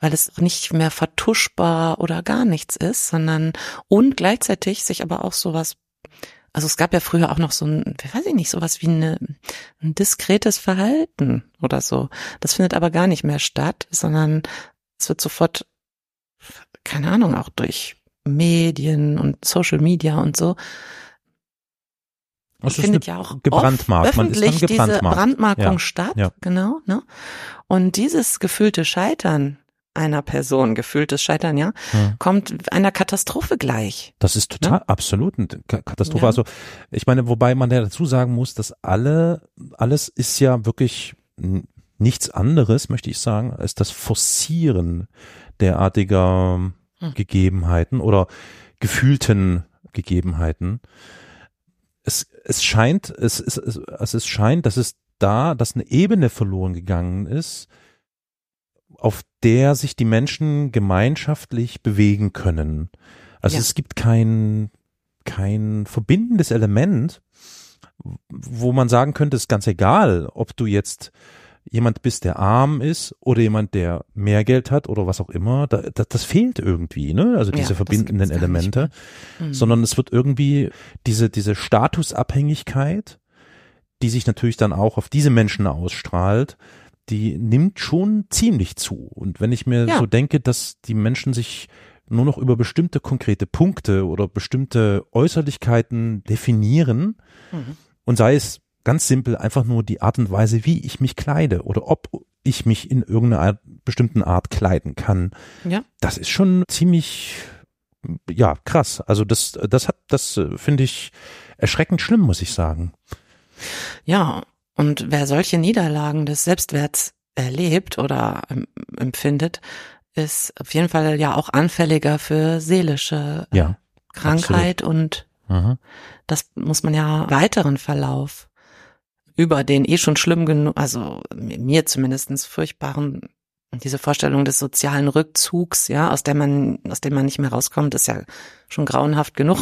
Speaker 1: weil es nicht mehr vertuschbar oder gar nichts ist, sondern und gleichzeitig sich aber auch sowas also es gab ja früher auch noch so ein, weiß ich nicht, sowas wie eine, ein diskretes Verhalten oder so. Das findet aber gar nicht mehr statt, sondern es wird sofort, keine Ahnung, auch durch Medien und Social Media und so.
Speaker 2: Es findet ja auch gebrandmarkt.
Speaker 1: öffentlich diese Brandmarkung ja, statt, ja. genau. Ne? Und dieses gefühlte Scheitern einer Person, gefühltes Scheitern, ja,
Speaker 2: Ja.
Speaker 1: kommt einer Katastrophe gleich.
Speaker 2: Das ist total absolut eine Ka- Katastrophe.
Speaker 1: Ja.
Speaker 2: Also ich meine, wobei man ja dazu sagen muss, dass alle, alles ist ja wirklich nichts anderes, möchte ich sagen, als das Forcieren derartiger
Speaker 1: Hm.
Speaker 2: Gegebenheiten oder gefühlten Gegebenheiten. Es, es scheint, es, es, es, also es scheint, dass es da, dass eine Ebene verloren gegangen ist, auf der sich die Menschen gemeinschaftlich bewegen können. Also
Speaker 1: Ja.
Speaker 2: es gibt kein, kein verbindendes Element, wo man sagen könnte, es ist ganz egal, ob du jetzt jemand bist, der arm ist oder jemand, der mehr Geld hat oder was auch immer. Da, da, das fehlt irgendwie, ne? Also
Speaker 1: Ja,
Speaker 2: diese
Speaker 1: das
Speaker 2: verbindenden Elemente.
Speaker 1: Mhm.
Speaker 2: Sondern es wird irgendwie diese, diese Statusabhängigkeit, die sich natürlich dann auch auf diese Menschen ausstrahlt, die nimmt schon ziemlich zu. Und wenn ich mir
Speaker 1: Ja.
Speaker 2: so denke, dass die Menschen sich nur noch über bestimmte konkrete Punkte oder bestimmte Äußerlichkeiten definieren
Speaker 1: Mhm.
Speaker 2: und sei es ganz simpel einfach nur die Art und Weise, wie ich mich kleide oder ob ich mich in irgendeiner Art, bestimmten Art kleiden kann,
Speaker 1: Ja.
Speaker 2: das ist schon ziemlich, ja, krass. Also das, das hat, das äh, finde ich erschreckend schlimm, muss ich sagen.
Speaker 1: Ja, und wer solche Niederlagen des Selbstwerts erlebt oder ähm, empfindet, ist auf jeden Fall ja auch anfälliger für seelische äh,
Speaker 2: Ja,
Speaker 1: Krankheit und
Speaker 2: Mhm.
Speaker 1: das muss man ja weiteren Verlauf über den eh schon schlimm genug, also mir zumindestens furchtbaren, diese Vorstellung des sozialen Rückzugs, ja, aus der man, aus dem man nicht mehr rauskommt, ist ja schon grauenhaft genug.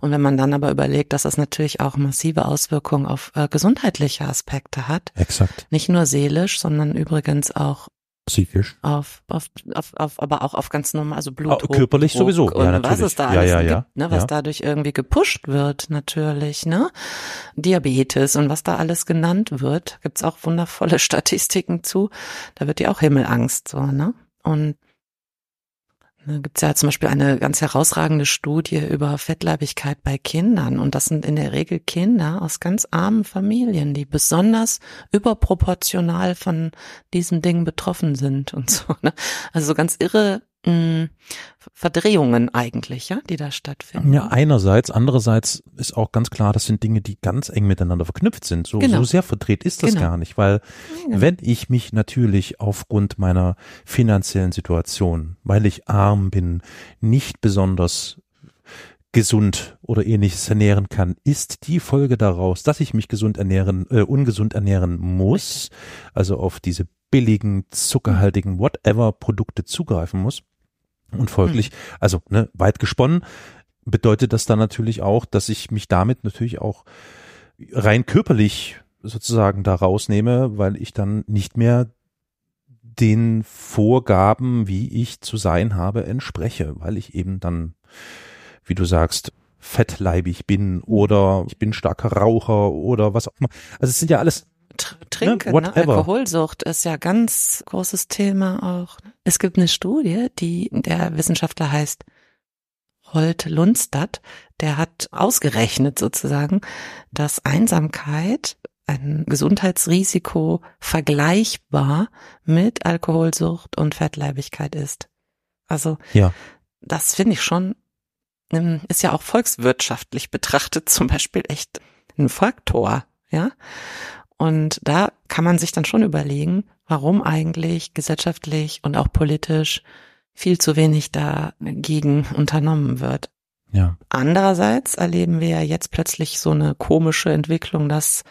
Speaker 1: Und wenn man dann aber überlegt, dass das natürlich auch massive Auswirkungen auf äh, gesundheitliche Aspekte hat,
Speaker 2: Exakt.
Speaker 1: nicht nur seelisch, sondern übrigens auch
Speaker 2: Psychisch.
Speaker 1: auf, auf, auf, auf aber auch auf ganz normal, also Blutdruck.
Speaker 2: körperlich sowieso,
Speaker 1: und
Speaker 2: ja,
Speaker 1: was
Speaker 2: natürlich.
Speaker 1: es da
Speaker 2: Ja,
Speaker 1: alles
Speaker 2: ja,
Speaker 1: gibt,
Speaker 2: ja,
Speaker 1: ne, was
Speaker 2: ja.
Speaker 1: dadurch irgendwie gepusht wird, natürlich, ne? Diabetes und was da alles genannt wird, gibt's auch wundervolle Statistiken zu. Da wird dir auch Himmelangst, so, ne? Und da gibt's ja zum Beispiel eine ganz herausragende Studie über Fettleibigkeit bei Kindern. Und das sind in der Regel Kinder aus ganz armen Familien, die besonders überproportional von diesem Ding betroffen sind und so. Ne? Also so ganz irre mh, Verdrehungen eigentlich, ja, die da stattfinden.
Speaker 2: Ja, einerseits. Andererseits ist auch ganz klar, das sind Dinge, die ganz eng miteinander verknüpft sind. So,
Speaker 1: Genau.
Speaker 2: so sehr verdreht ist das
Speaker 1: Genau.
Speaker 2: gar nicht, weil
Speaker 1: Ja.
Speaker 2: wenn ich mich natürlich aufgrund meiner finanziellen Situation, weil ich arm bin, nicht besonders gesund oder ähnliches ernähren kann, ist die Folge daraus, dass ich mich gesund ernähren, äh, ungesund ernähren muss, also auf diese billigen, zuckerhaltigen, whatever Produkte zugreifen muss. Und folglich, also ne, weit gesponnen, bedeutet das dann natürlich auch, dass ich mich damit natürlich auch rein körperlich sozusagen da rausnehme, weil ich dann nicht mehr den Vorgaben, wie ich zu sein habe, entspreche, weil ich eben dann, wie du sagst, fettleibig bin oder ich bin starker Raucher oder was auch immer. Also es sind ja alles
Speaker 1: Trinken,
Speaker 2: Ne,
Speaker 1: ne? Alkoholsucht ist ja ganz großes Thema auch. Es gibt eine Studie, die der Wissenschaftler heißt Holt Lundstadt, der hat ausgerechnet sozusagen, dass Einsamkeit ein Gesundheitsrisiko vergleichbar mit Alkoholsucht und Fettleibigkeit ist. Also
Speaker 2: Ja.
Speaker 1: das finde ich schon, ähm, ist ja auch volkswirtschaftlich betrachtet zum Beispiel echt ein Faktor, ja. Und da kann man sich dann schon überlegen, warum eigentlich gesellschaftlich und auch politisch viel zu wenig dagegen unternommen wird.
Speaker 2: ja.
Speaker 1: Andererseits erleben wir ja jetzt plötzlich so eine komische Entwicklung, dass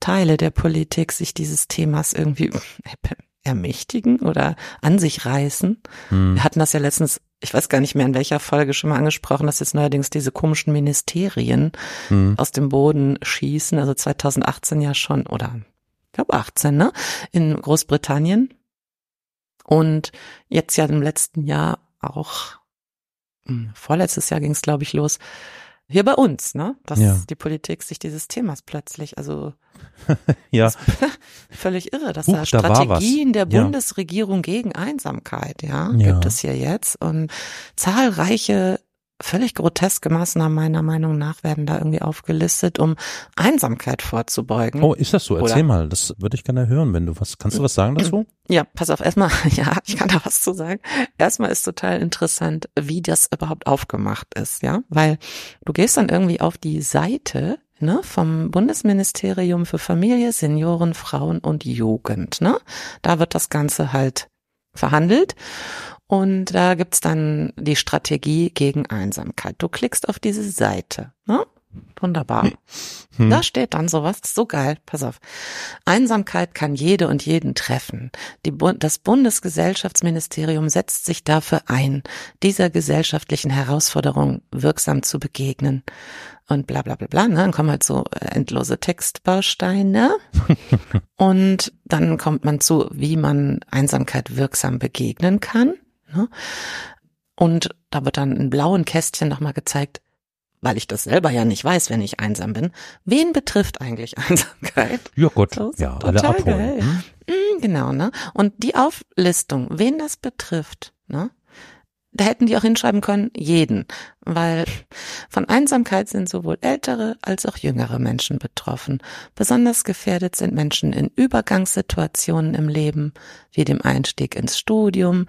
Speaker 1: Teile der Politik sich dieses Themas irgendwie ermächtigen oder an sich reißen.
Speaker 2: Hm.
Speaker 1: Wir hatten das ja letztens, ich weiß gar nicht mehr in welcher Folge schon mal angesprochen, dass jetzt neuerdings diese komischen Ministerien
Speaker 2: Hm.
Speaker 1: aus dem Boden schießen, also 2018 ja schon, oder ich glaube 18, ne? In Großbritannien. Und jetzt ja im letzten Jahr auch, hm, vorletztes Jahr ging es, glaube ich, los, hier bei uns, ne? Dass
Speaker 2: Ja.
Speaker 1: die Politik sich dieses Themas plötzlich, also
Speaker 2: Ja.
Speaker 1: völlig irre, dass
Speaker 2: Huch,
Speaker 1: da
Speaker 2: da.
Speaker 1: Strategien der
Speaker 2: Ja.
Speaker 1: Bundesregierung gegen Einsamkeit, ja,
Speaker 2: Ja.
Speaker 1: gibt es hier jetzt und zahlreiche völlig groteske Maßnahmen meiner Meinung nach werden da irgendwie aufgelistet, um Einsamkeit vorzubeugen.
Speaker 2: Oh, ist das so? Erzähl Oder? mal, das würde ich gerne hören, wenn du was, kannst du was sagen dazu?
Speaker 1: Ja, pass auf, erstmal, ja, ich kann da was zu sagen. Erstmal ist total interessant, wie das überhaupt aufgemacht ist, ja, weil du gehst dann irgendwie auf die Seite ne, vom Bundesministerium für Familie, Senioren, Frauen und Jugend, ne? Da wird das Ganze halt verhandelt und da gibt's dann die Strategie gegen Einsamkeit. Du klickst auf diese Seite. Ne? Wunderbar. Hm. Da steht dann sowas, so geil, pass auf. Einsamkeit kann jede und jeden treffen. Die, das Bundesgesellschaftsministerium setzt sich dafür ein, dieser gesellschaftlichen Herausforderung wirksam zu begegnen. Und bla bla bla bla. Ne? Dann kommen halt so äh, endlose Textbausteine. und dann kommt man zu, wie man Einsamkeit wirksam begegnen kann. Ne? Und da wird dann in blauen Kästchen nochmal gezeigt, weil ich das selber ja nicht weiß, wenn ich einsam bin. Wen betrifft eigentlich Einsamkeit?
Speaker 2: Ja Gott, so, ja, alle abholen. Geil.
Speaker 1: Hm? Genau, ne? Und die Auflistung, wen das betrifft, ne? Da hätten die auch hinschreiben können, jeden, weil von Einsamkeit sind sowohl ältere als auch jüngere Menschen betroffen. Besonders gefährdet sind Menschen in Übergangssituationen im Leben, wie dem Einstieg ins Studium,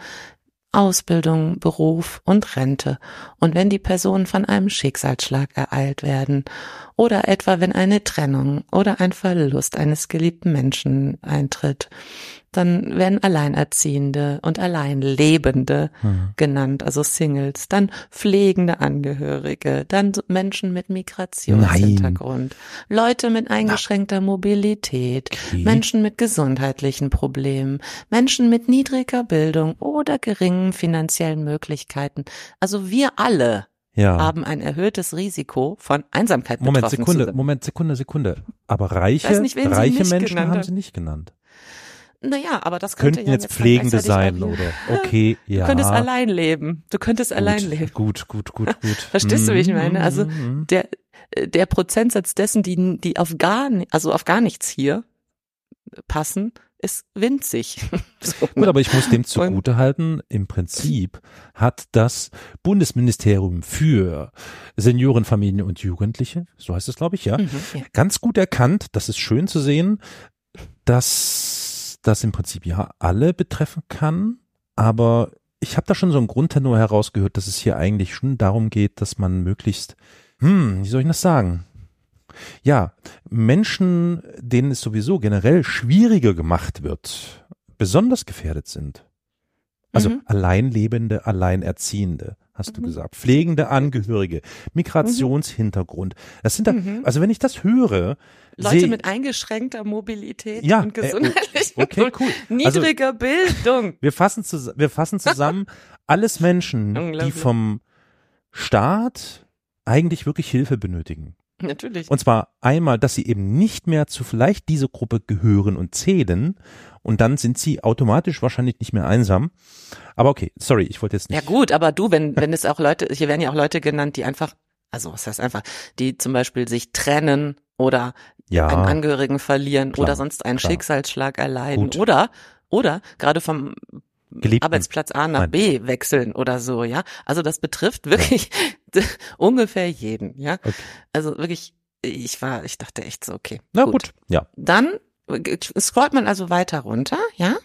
Speaker 1: Ausbildung, Beruf und Rente. Und wenn die Personen von einem Schicksalsschlag ereilt werden oder etwa wenn eine Trennung oder ein Verlust eines geliebten Menschen eintritt dann werden Alleinerziehende und Alleinlebende mhm. genannt, also Singles, dann pflegende Angehörige, dann Menschen mit Migrationshintergrund, Nein. Leute mit eingeschränkter Mobilität, okay. Menschen mit gesundheitlichen Problemen, Menschen mit niedriger Bildung oder geringen finanziellen Möglichkeiten. Also wir alle ja. haben ein erhöhtes Risiko von Einsamkeit
Speaker 2: Moment, Sekunde, Moment, Sekunde, Sekunde. Aber reiche, nicht, reiche Menschen haben sie nicht genannt.
Speaker 1: Naja, aber das könnte
Speaker 2: könnten ja jetzt Pflegende sein oder okay, ja.
Speaker 1: Du könntest allein leben. Du könntest
Speaker 2: gut,
Speaker 1: allein leben.
Speaker 2: Gut, gut, gut, gut.
Speaker 1: Verstehst du, wie ich meine? Also mhm. der der Prozentsatz dessen, die die auf gar also auf gar nichts hier passen, ist winzig.
Speaker 2: so, Gut, aber ich muss dem zugute halten, im Prinzip hat das Bundesministerium für Senioren, Familien und Jugendliche, so heißt es glaube ich, ja, mhm, ja, ganz gut erkannt, das ist schön zu sehen, dass das im Prinzip ja alle betreffen kann, aber ich habe da schon so einen Grundtenor herausgehört, dass es hier eigentlich schon darum geht, dass man möglichst, hm, wie soll ich das sagen? Ja, Menschen, denen es sowieso generell schwieriger gemacht wird, besonders gefährdet sind. Also mhm. Alleinlebende, Alleinerziehende, hast mhm. du gesagt. Pflegende Angehörige, Migrationshintergrund. Das sind da, mhm. also wenn ich das höre,
Speaker 1: Leute mit eingeschränkter Mobilität
Speaker 2: ja,
Speaker 1: und gesundheitlicher
Speaker 2: äh, okay, cool.
Speaker 1: niedriger also, Bildung.
Speaker 2: Wir fassen, zus wir fassen zusammen alles Menschen, die vom Staat eigentlich wirklich Hilfe benötigen.
Speaker 1: Natürlich.
Speaker 2: Und zwar einmal, dass sie eben nicht mehr zu vielleicht diese Gruppe gehören und zählen und dann sind sie automatisch wahrscheinlich nicht mehr einsam. Aber okay, sorry, ich wollte jetzt nicht.
Speaker 1: Ja gut, aber du, wenn, wenn es auch Leute, hier werden ja auch Leute genannt, die einfach, also was heißt einfach, die zum Beispiel sich trennen oder ja, einen Angehörigen verlieren klar, oder sonst einen klar. Schicksalsschlag erleiden Gut. oder oder gerade vom Geliebten. Arbeitsplatz A nach Nein. B wechseln oder so, ja. Also das betrifft wirklich ja. ungefähr jeden, ja. Okay. Also wirklich, ich war, ich dachte echt so, okay.
Speaker 2: Na gut, gut. ja.
Speaker 1: Dann scrollt man also weiter runter, ja,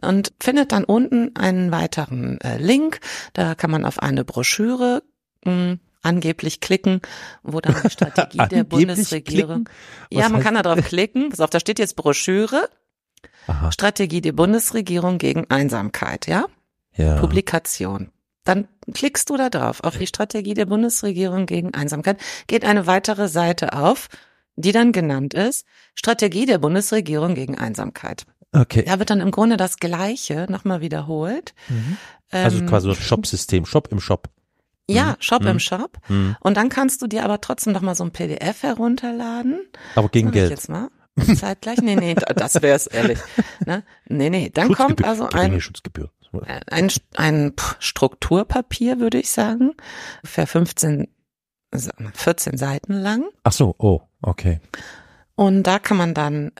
Speaker 1: und findet dann unten einen weiteren äh, Link. Da kann man auf eine Broschüre mh, hm, angeblich klicken, wo dann die Strategie der Bundesregierung. Ja, man kann da drauf klicken. Pass auf, da steht jetzt Broschüre. Aha. Strategie der Bundesregierung gegen Einsamkeit, ja? Ja. Publikation. Dann klickst du da drauf auf die Strategie der Bundesregierung gegen Einsamkeit, geht eine weitere Seite auf, die dann genannt ist Strategie der Bundesregierung gegen Einsamkeit.
Speaker 2: Okay.
Speaker 1: Da wird dann im Grunde das Gleiche nochmal wiederholt.
Speaker 2: Mhm. Also ähm, quasi so ein Shop-System, Shop im Shop.
Speaker 1: Ja, mhm. Shop mhm. im Shop. Mhm. Und dann kannst du dir aber trotzdem noch mal so ein PDF herunterladen.
Speaker 2: Aber gegen Geld.
Speaker 1: jetzt mal. Zeitgleich? Nee, nee, das wär's ehrlich. Ne? Nee, nee, dann kommt also ein,
Speaker 2: Schutzgebühr.
Speaker 1: ein, ein Strukturpapier, würde ich sagen, für 15, 14 Seiten lang.
Speaker 2: Ach so, oh, okay.
Speaker 1: Und da kann man dann,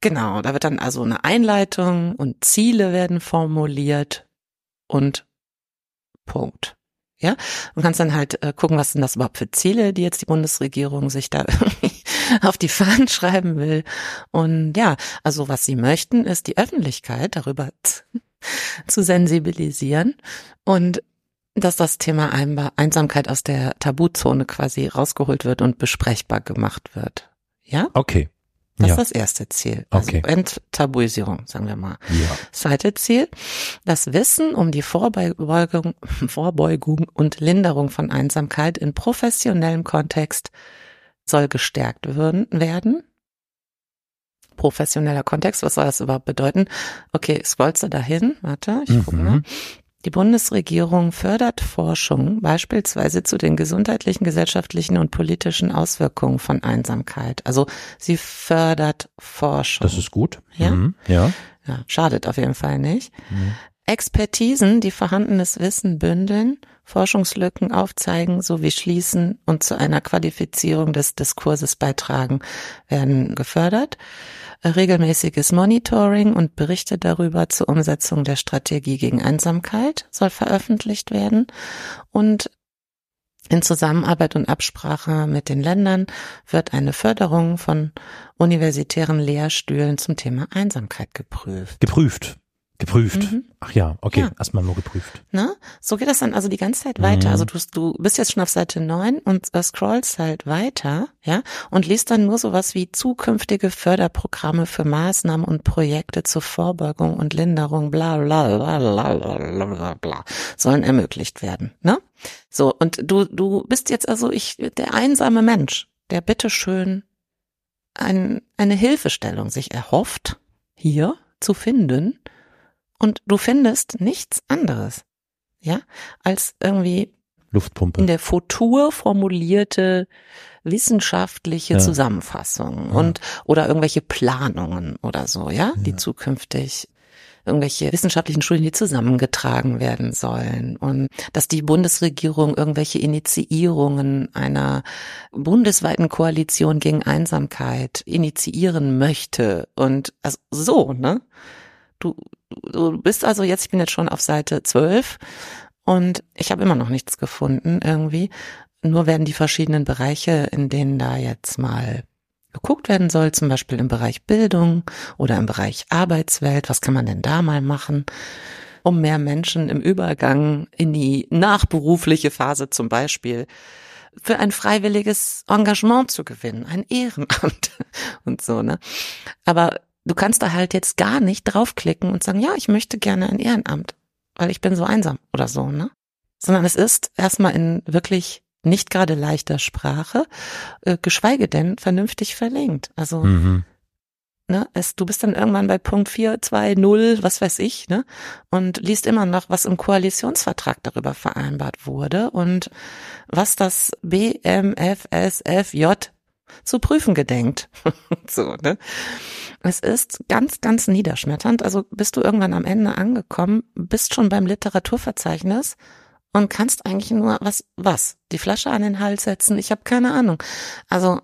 Speaker 1: genau, da wird dann also eine Einleitung und Ziele werden formuliert und Punkt. Ja, du kannst dann halt äh, gucken, was sind das überhaupt für Ziele, die jetzt die Bundesregierung sich da irgendwie auf die Fahnen schreiben will. Und ja, also was sie möchten, ist die Öffentlichkeit darüber zu sensibilisieren und dass das Thema Einsamkeit aus der Tabuzone quasi rausgeholt wird und besprechbar gemacht wird. Ja?
Speaker 2: Okay.
Speaker 1: Das
Speaker 2: ja.
Speaker 1: ist das erste Ziel. Also
Speaker 2: Okay.
Speaker 1: Enttabuisierung, sagen wir mal.
Speaker 2: Ja.
Speaker 1: Zweite Ziel, das Wissen um die Vorbeugung, Vorbeugung und Linderung von Einsamkeit in professionellem Kontext soll gestärkt würden, werden. Professioneller Kontext, was soll das überhaupt bedeuten? Okay, scrollst du dahin? Warte, ich gucke
Speaker 2: Mhm.
Speaker 1: mal. Die Bundesregierung fördert Forschung beispielsweise zu den gesundheitlichen, gesellschaftlichen und politischen Auswirkungen von Einsamkeit. Also sie fördert Forschung.
Speaker 2: Das ist gut.
Speaker 1: Ja?
Speaker 2: Mhm. Ja.
Speaker 1: Ja, schadet auf jeden Fall nicht.
Speaker 2: Mhm.
Speaker 1: Expertisen, die vorhandenes Wissen bündeln, Forschungslücken aufzeigen sowie schließen und zu einer Qualifizierung des Diskurses beitragen, werden gefördert. Regelmäßiges Monitoring und Berichte darüber zur Umsetzung der Strategie gegen Einsamkeit soll veröffentlicht werden und in Zusammenarbeit und Absprache mit den Ländern wird eine Förderung von universitären Lehrstühlen zum Thema Einsamkeit geprüft.
Speaker 2: Geprüft. Geprüft.
Speaker 1: Mhm.
Speaker 2: Ach ja, okay.
Speaker 1: Ja.
Speaker 2: Erstmal nur geprüft.
Speaker 1: Ne? So geht das dann also die ganze Zeit weiter.
Speaker 2: Mhm.
Speaker 1: Also du, du bist jetzt schon auf Seite 9 und äh, scrollst halt weiter, ja, und liest dann nur sowas wie zukünftige Förderprogramme für Maßnahmen und Projekte zur Vorbeugung und Linderung, bla bla bla bla bla bla bla, sollen ermöglicht werden. Ne? So, und du, du bist jetzt also ich, der einsame Mensch, der bitteschön ein, eine Hilfestellung sich erhofft, hier zu finden, und du findest nichts anderes, ja, als irgendwie
Speaker 2: Luftpumpe.
Speaker 1: in der Futur formulierte wissenschaftliche
Speaker 2: Ja.
Speaker 1: Zusammenfassungen
Speaker 2: Ja.
Speaker 1: und oder irgendwelche Planungen oder so, ja, die
Speaker 2: Ja.
Speaker 1: zukünftig irgendwelche wissenschaftlichen Studien, die zusammengetragen werden sollen und dass die Bundesregierung irgendwelche Initiierungen einer bundesweiten Koalition gegen Einsamkeit initiieren möchte und also so, ne? Du, du bist also jetzt, ich bin jetzt schon auf Seite 12 und ich habe immer noch nichts gefunden irgendwie. Nur werden die verschiedenen Bereiche, in denen da jetzt mal geguckt werden soll, zum Beispiel im Bereich Bildung oder im Bereich Arbeitswelt, was kann man denn da mal machen, um mehr Menschen im Übergang in die nachberufliche Phase zum Beispiel für ein freiwilliges Engagement zu gewinnen, ein Ehrenamt und so, ne? Aber du kannst da halt jetzt gar nicht draufklicken und sagen, ja, ich möchte gerne ein Ehrenamt, weil ich bin so einsam oder so, ne? Sondern es ist erstmal in wirklich nicht gerade leichter Sprache, äh, geschweige denn vernünftig verlinkt. Also,
Speaker 2: Mhm.
Speaker 1: ne, es, du bist dann irgendwann bei Punkt 4, 2, 0, was weiß ich, ne? Und liest immer noch, was im Koalitionsvertrag darüber vereinbart wurde und was das BMFSFJ zu prüfen gedenkt. so, ne? Es ist ganz, ganz niederschmetternd. Also bist du irgendwann am Ende angekommen, bist schon beim Literaturverzeichnis und kannst eigentlich nur was, was? Die Flasche an den Hals setzen? Ich habe keine Ahnung. Also,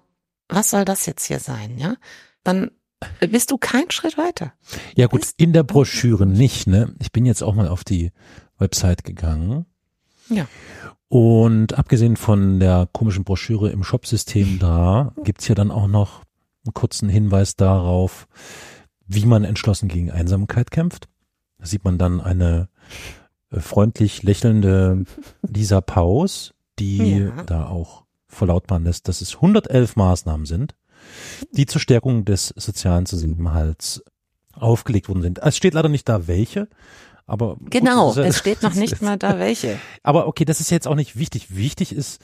Speaker 1: was soll das jetzt hier sein, ja? Dann bist du keinen Schritt weiter.
Speaker 2: Ja gut,
Speaker 1: Ist-
Speaker 2: in der Broschüre nicht, ne? Ich bin jetzt auch mal auf die Website gegangen.
Speaker 1: Ja.
Speaker 2: Und abgesehen von der komischen Broschüre im Shopsystem da, gibt's ja dann auch noch einen kurzen Hinweis darauf, wie man entschlossen gegen Einsamkeit kämpft. Da sieht man dann eine äh, freundlich lächelnde Lisa Paus, die
Speaker 1: Ja.
Speaker 2: da auch verlautbaren lässt, dass es 111 Maßnahmen sind, die zur Stärkung des sozialen Zusammenhalts aufgelegt worden sind. Es steht leider nicht da, welche, aber gut,
Speaker 1: Genau,
Speaker 2: ja-
Speaker 1: es steht noch nicht mal da welche.
Speaker 2: aber okay, das ist jetzt auch nicht wichtig. Wichtig ist,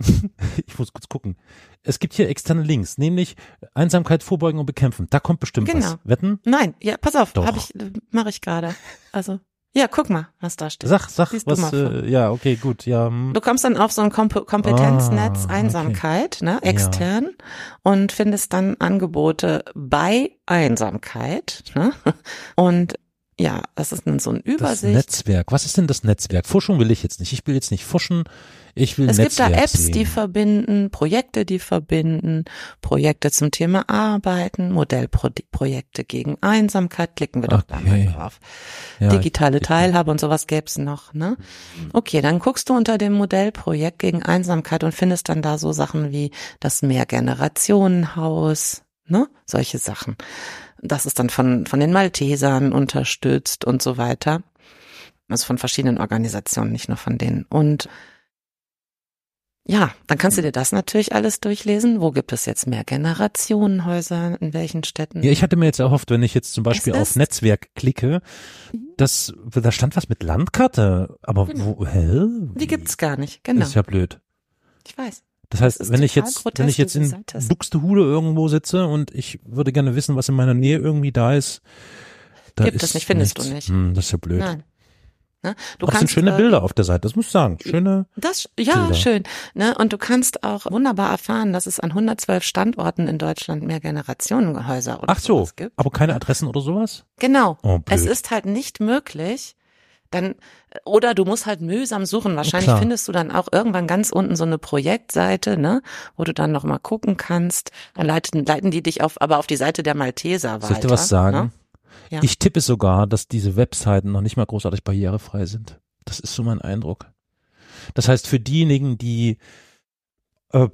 Speaker 2: ich muss kurz gucken. Es gibt hier externe Links, nämlich Einsamkeit vorbeugen und bekämpfen. Da kommt bestimmt
Speaker 1: Genau.
Speaker 2: was. Wetten?
Speaker 1: Nein, ja, pass auf, habe ich, mache ich gerade. Also, ja, guck mal, was da steht.
Speaker 2: Sag, sag,
Speaker 1: du
Speaker 2: was, äh, ja, okay, gut, ja. hm.
Speaker 1: Du kommst dann auf so ein Komp Kompetenznetz
Speaker 2: Ah, okay.
Speaker 1: Einsamkeit, ne, extern und findest dann Angebote bei Einsamkeit, ne? Und Ja, das ist so ein Übersicht.
Speaker 2: Das Netzwerk. Was ist denn das Netzwerk? Forschung will ich jetzt nicht. Ich will jetzt nicht forschen. Ich will
Speaker 1: es
Speaker 2: Netzwerk
Speaker 1: gibt da Apps,
Speaker 2: sehen.
Speaker 1: die verbinden, Projekte, die verbinden, Projekte zum Thema Arbeiten, Modellprojekte gegen Einsamkeit, klicken wir doch da
Speaker 2: Okay.
Speaker 1: mal drauf.
Speaker 2: Ja,
Speaker 1: Digitale
Speaker 2: ich-
Speaker 1: Teilhabe und sowas gäb's noch, ne? Okay, dann guckst du unter dem Modellprojekt gegen Einsamkeit und findest dann da so Sachen wie das Mehrgenerationenhaus, ne? Solche Sachen. Das ist dann von, von den Maltesern unterstützt und so weiter. Also von verschiedenen Organisationen, nicht nur von denen. Und ja, dann kannst du dir das natürlich alles durchlesen. Wo gibt es jetzt mehr Generationenhäuser? In welchen Städten?
Speaker 2: Ja, ich hatte mir jetzt erhofft, wenn ich jetzt zum Beispiel auf Netzwerk klicke, das, da stand was mit Landkarte, aber
Speaker 1: Genau.
Speaker 2: wo, hä?
Speaker 1: Die gibt's gar nicht, genau.
Speaker 2: Ist ja blöd.
Speaker 1: Ich weiß.
Speaker 2: Das heißt,
Speaker 1: Das
Speaker 2: wenn ich jetzt,
Speaker 1: grotesk,
Speaker 2: wenn ich jetzt in. Buxtehude irgendwo sitze und ich würde gerne wissen, was in meiner Nähe irgendwie da ist, da
Speaker 1: Gibt
Speaker 2: ist
Speaker 1: es nicht, findest
Speaker 2: nichts.
Speaker 1: du nicht.
Speaker 2: Hm, das ist ja blöd.
Speaker 1: Nein. Ne? Du
Speaker 2: das sind schöne
Speaker 1: äh,
Speaker 2: Bilder auf der Seite, das muss ich sagen. Schöne,
Speaker 1: Das, ja,
Speaker 2: Bilder.
Speaker 1: schön. Ne? Und du kannst auch wunderbar erfahren, dass es an 112 Standorten in Deutschland mehr Generationenhäuser oder
Speaker 2: ach so,
Speaker 1: gibt.
Speaker 2: aber keine Adressen oder sowas?
Speaker 1: Genau.
Speaker 2: Oh, blöd.
Speaker 1: Es ist halt nicht möglich, dann, oder du musst halt mühsam suchen. Wahrscheinlich
Speaker 2: Klar.
Speaker 1: findest du dann auch irgendwann ganz unten so eine Projektseite, ne, wo du dann nochmal gucken kannst. Dann leiten, leiten die dich auf, aber auf die Seite der Malteser weiter.
Speaker 2: Soll ich dir was sagen?
Speaker 1: Ne? Ja.
Speaker 2: Ich tippe sogar, dass diese Webseiten noch nicht mal großartig barrierefrei sind. Das ist so mein Eindruck. Das heißt, für diejenigen, die äh,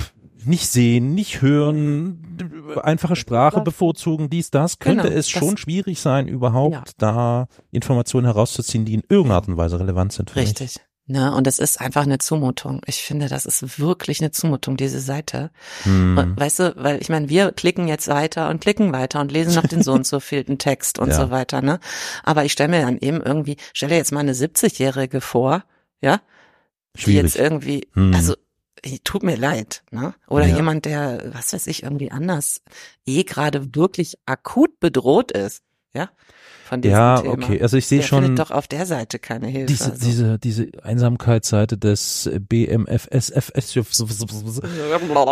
Speaker 2: nicht sehen, nicht hören, einfache Sprache bevorzugen, dies, das, könnte
Speaker 1: Genau,
Speaker 2: es
Speaker 1: das-
Speaker 2: schon schwierig sein, überhaupt
Speaker 1: Ja.
Speaker 2: da Informationen herauszuziehen, die in irgendeiner Art und Weise relevant sind. Für mich.
Speaker 1: Richtig. Ne, und es ist einfach eine Zumutung. Ich finde, das ist wirklich eine Zumutung, diese Seite.
Speaker 2: Hm.
Speaker 1: Und, weißt du, weil ich meine, wir klicken jetzt weiter und klicken weiter und lesen noch den so und so vielten Text und
Speaker 2: Ja.
Speaker 1: so weiter, ne? Aber ich stelle mir dann eben irgendwie, stelle jetzt mal eine 70-Jährige vor, ja, die jetzt
Speaker 2: Schwierig.
Speaker 1: irgendwie,
Speaker 2: Hm.
Speaker 1: also tut mir leid, ne? Oder
Speaker 2: Ja.
Speaker 1: jemand, der, was weiß ich, irgendwie anders eh gerade wirklich akut bedroht ist, ja, von diesem
Speaker 2: Ja,
Speaker 1: Thema.
Speaker 2: okay. Also ich sehe schon
Speaker 1: findet doch auf der Seite keine Hilfe.
Speaker 2: diese,
Speaker 1: also.
Speaker 2: diese, diese Einsamkeitsseite des BMFSFS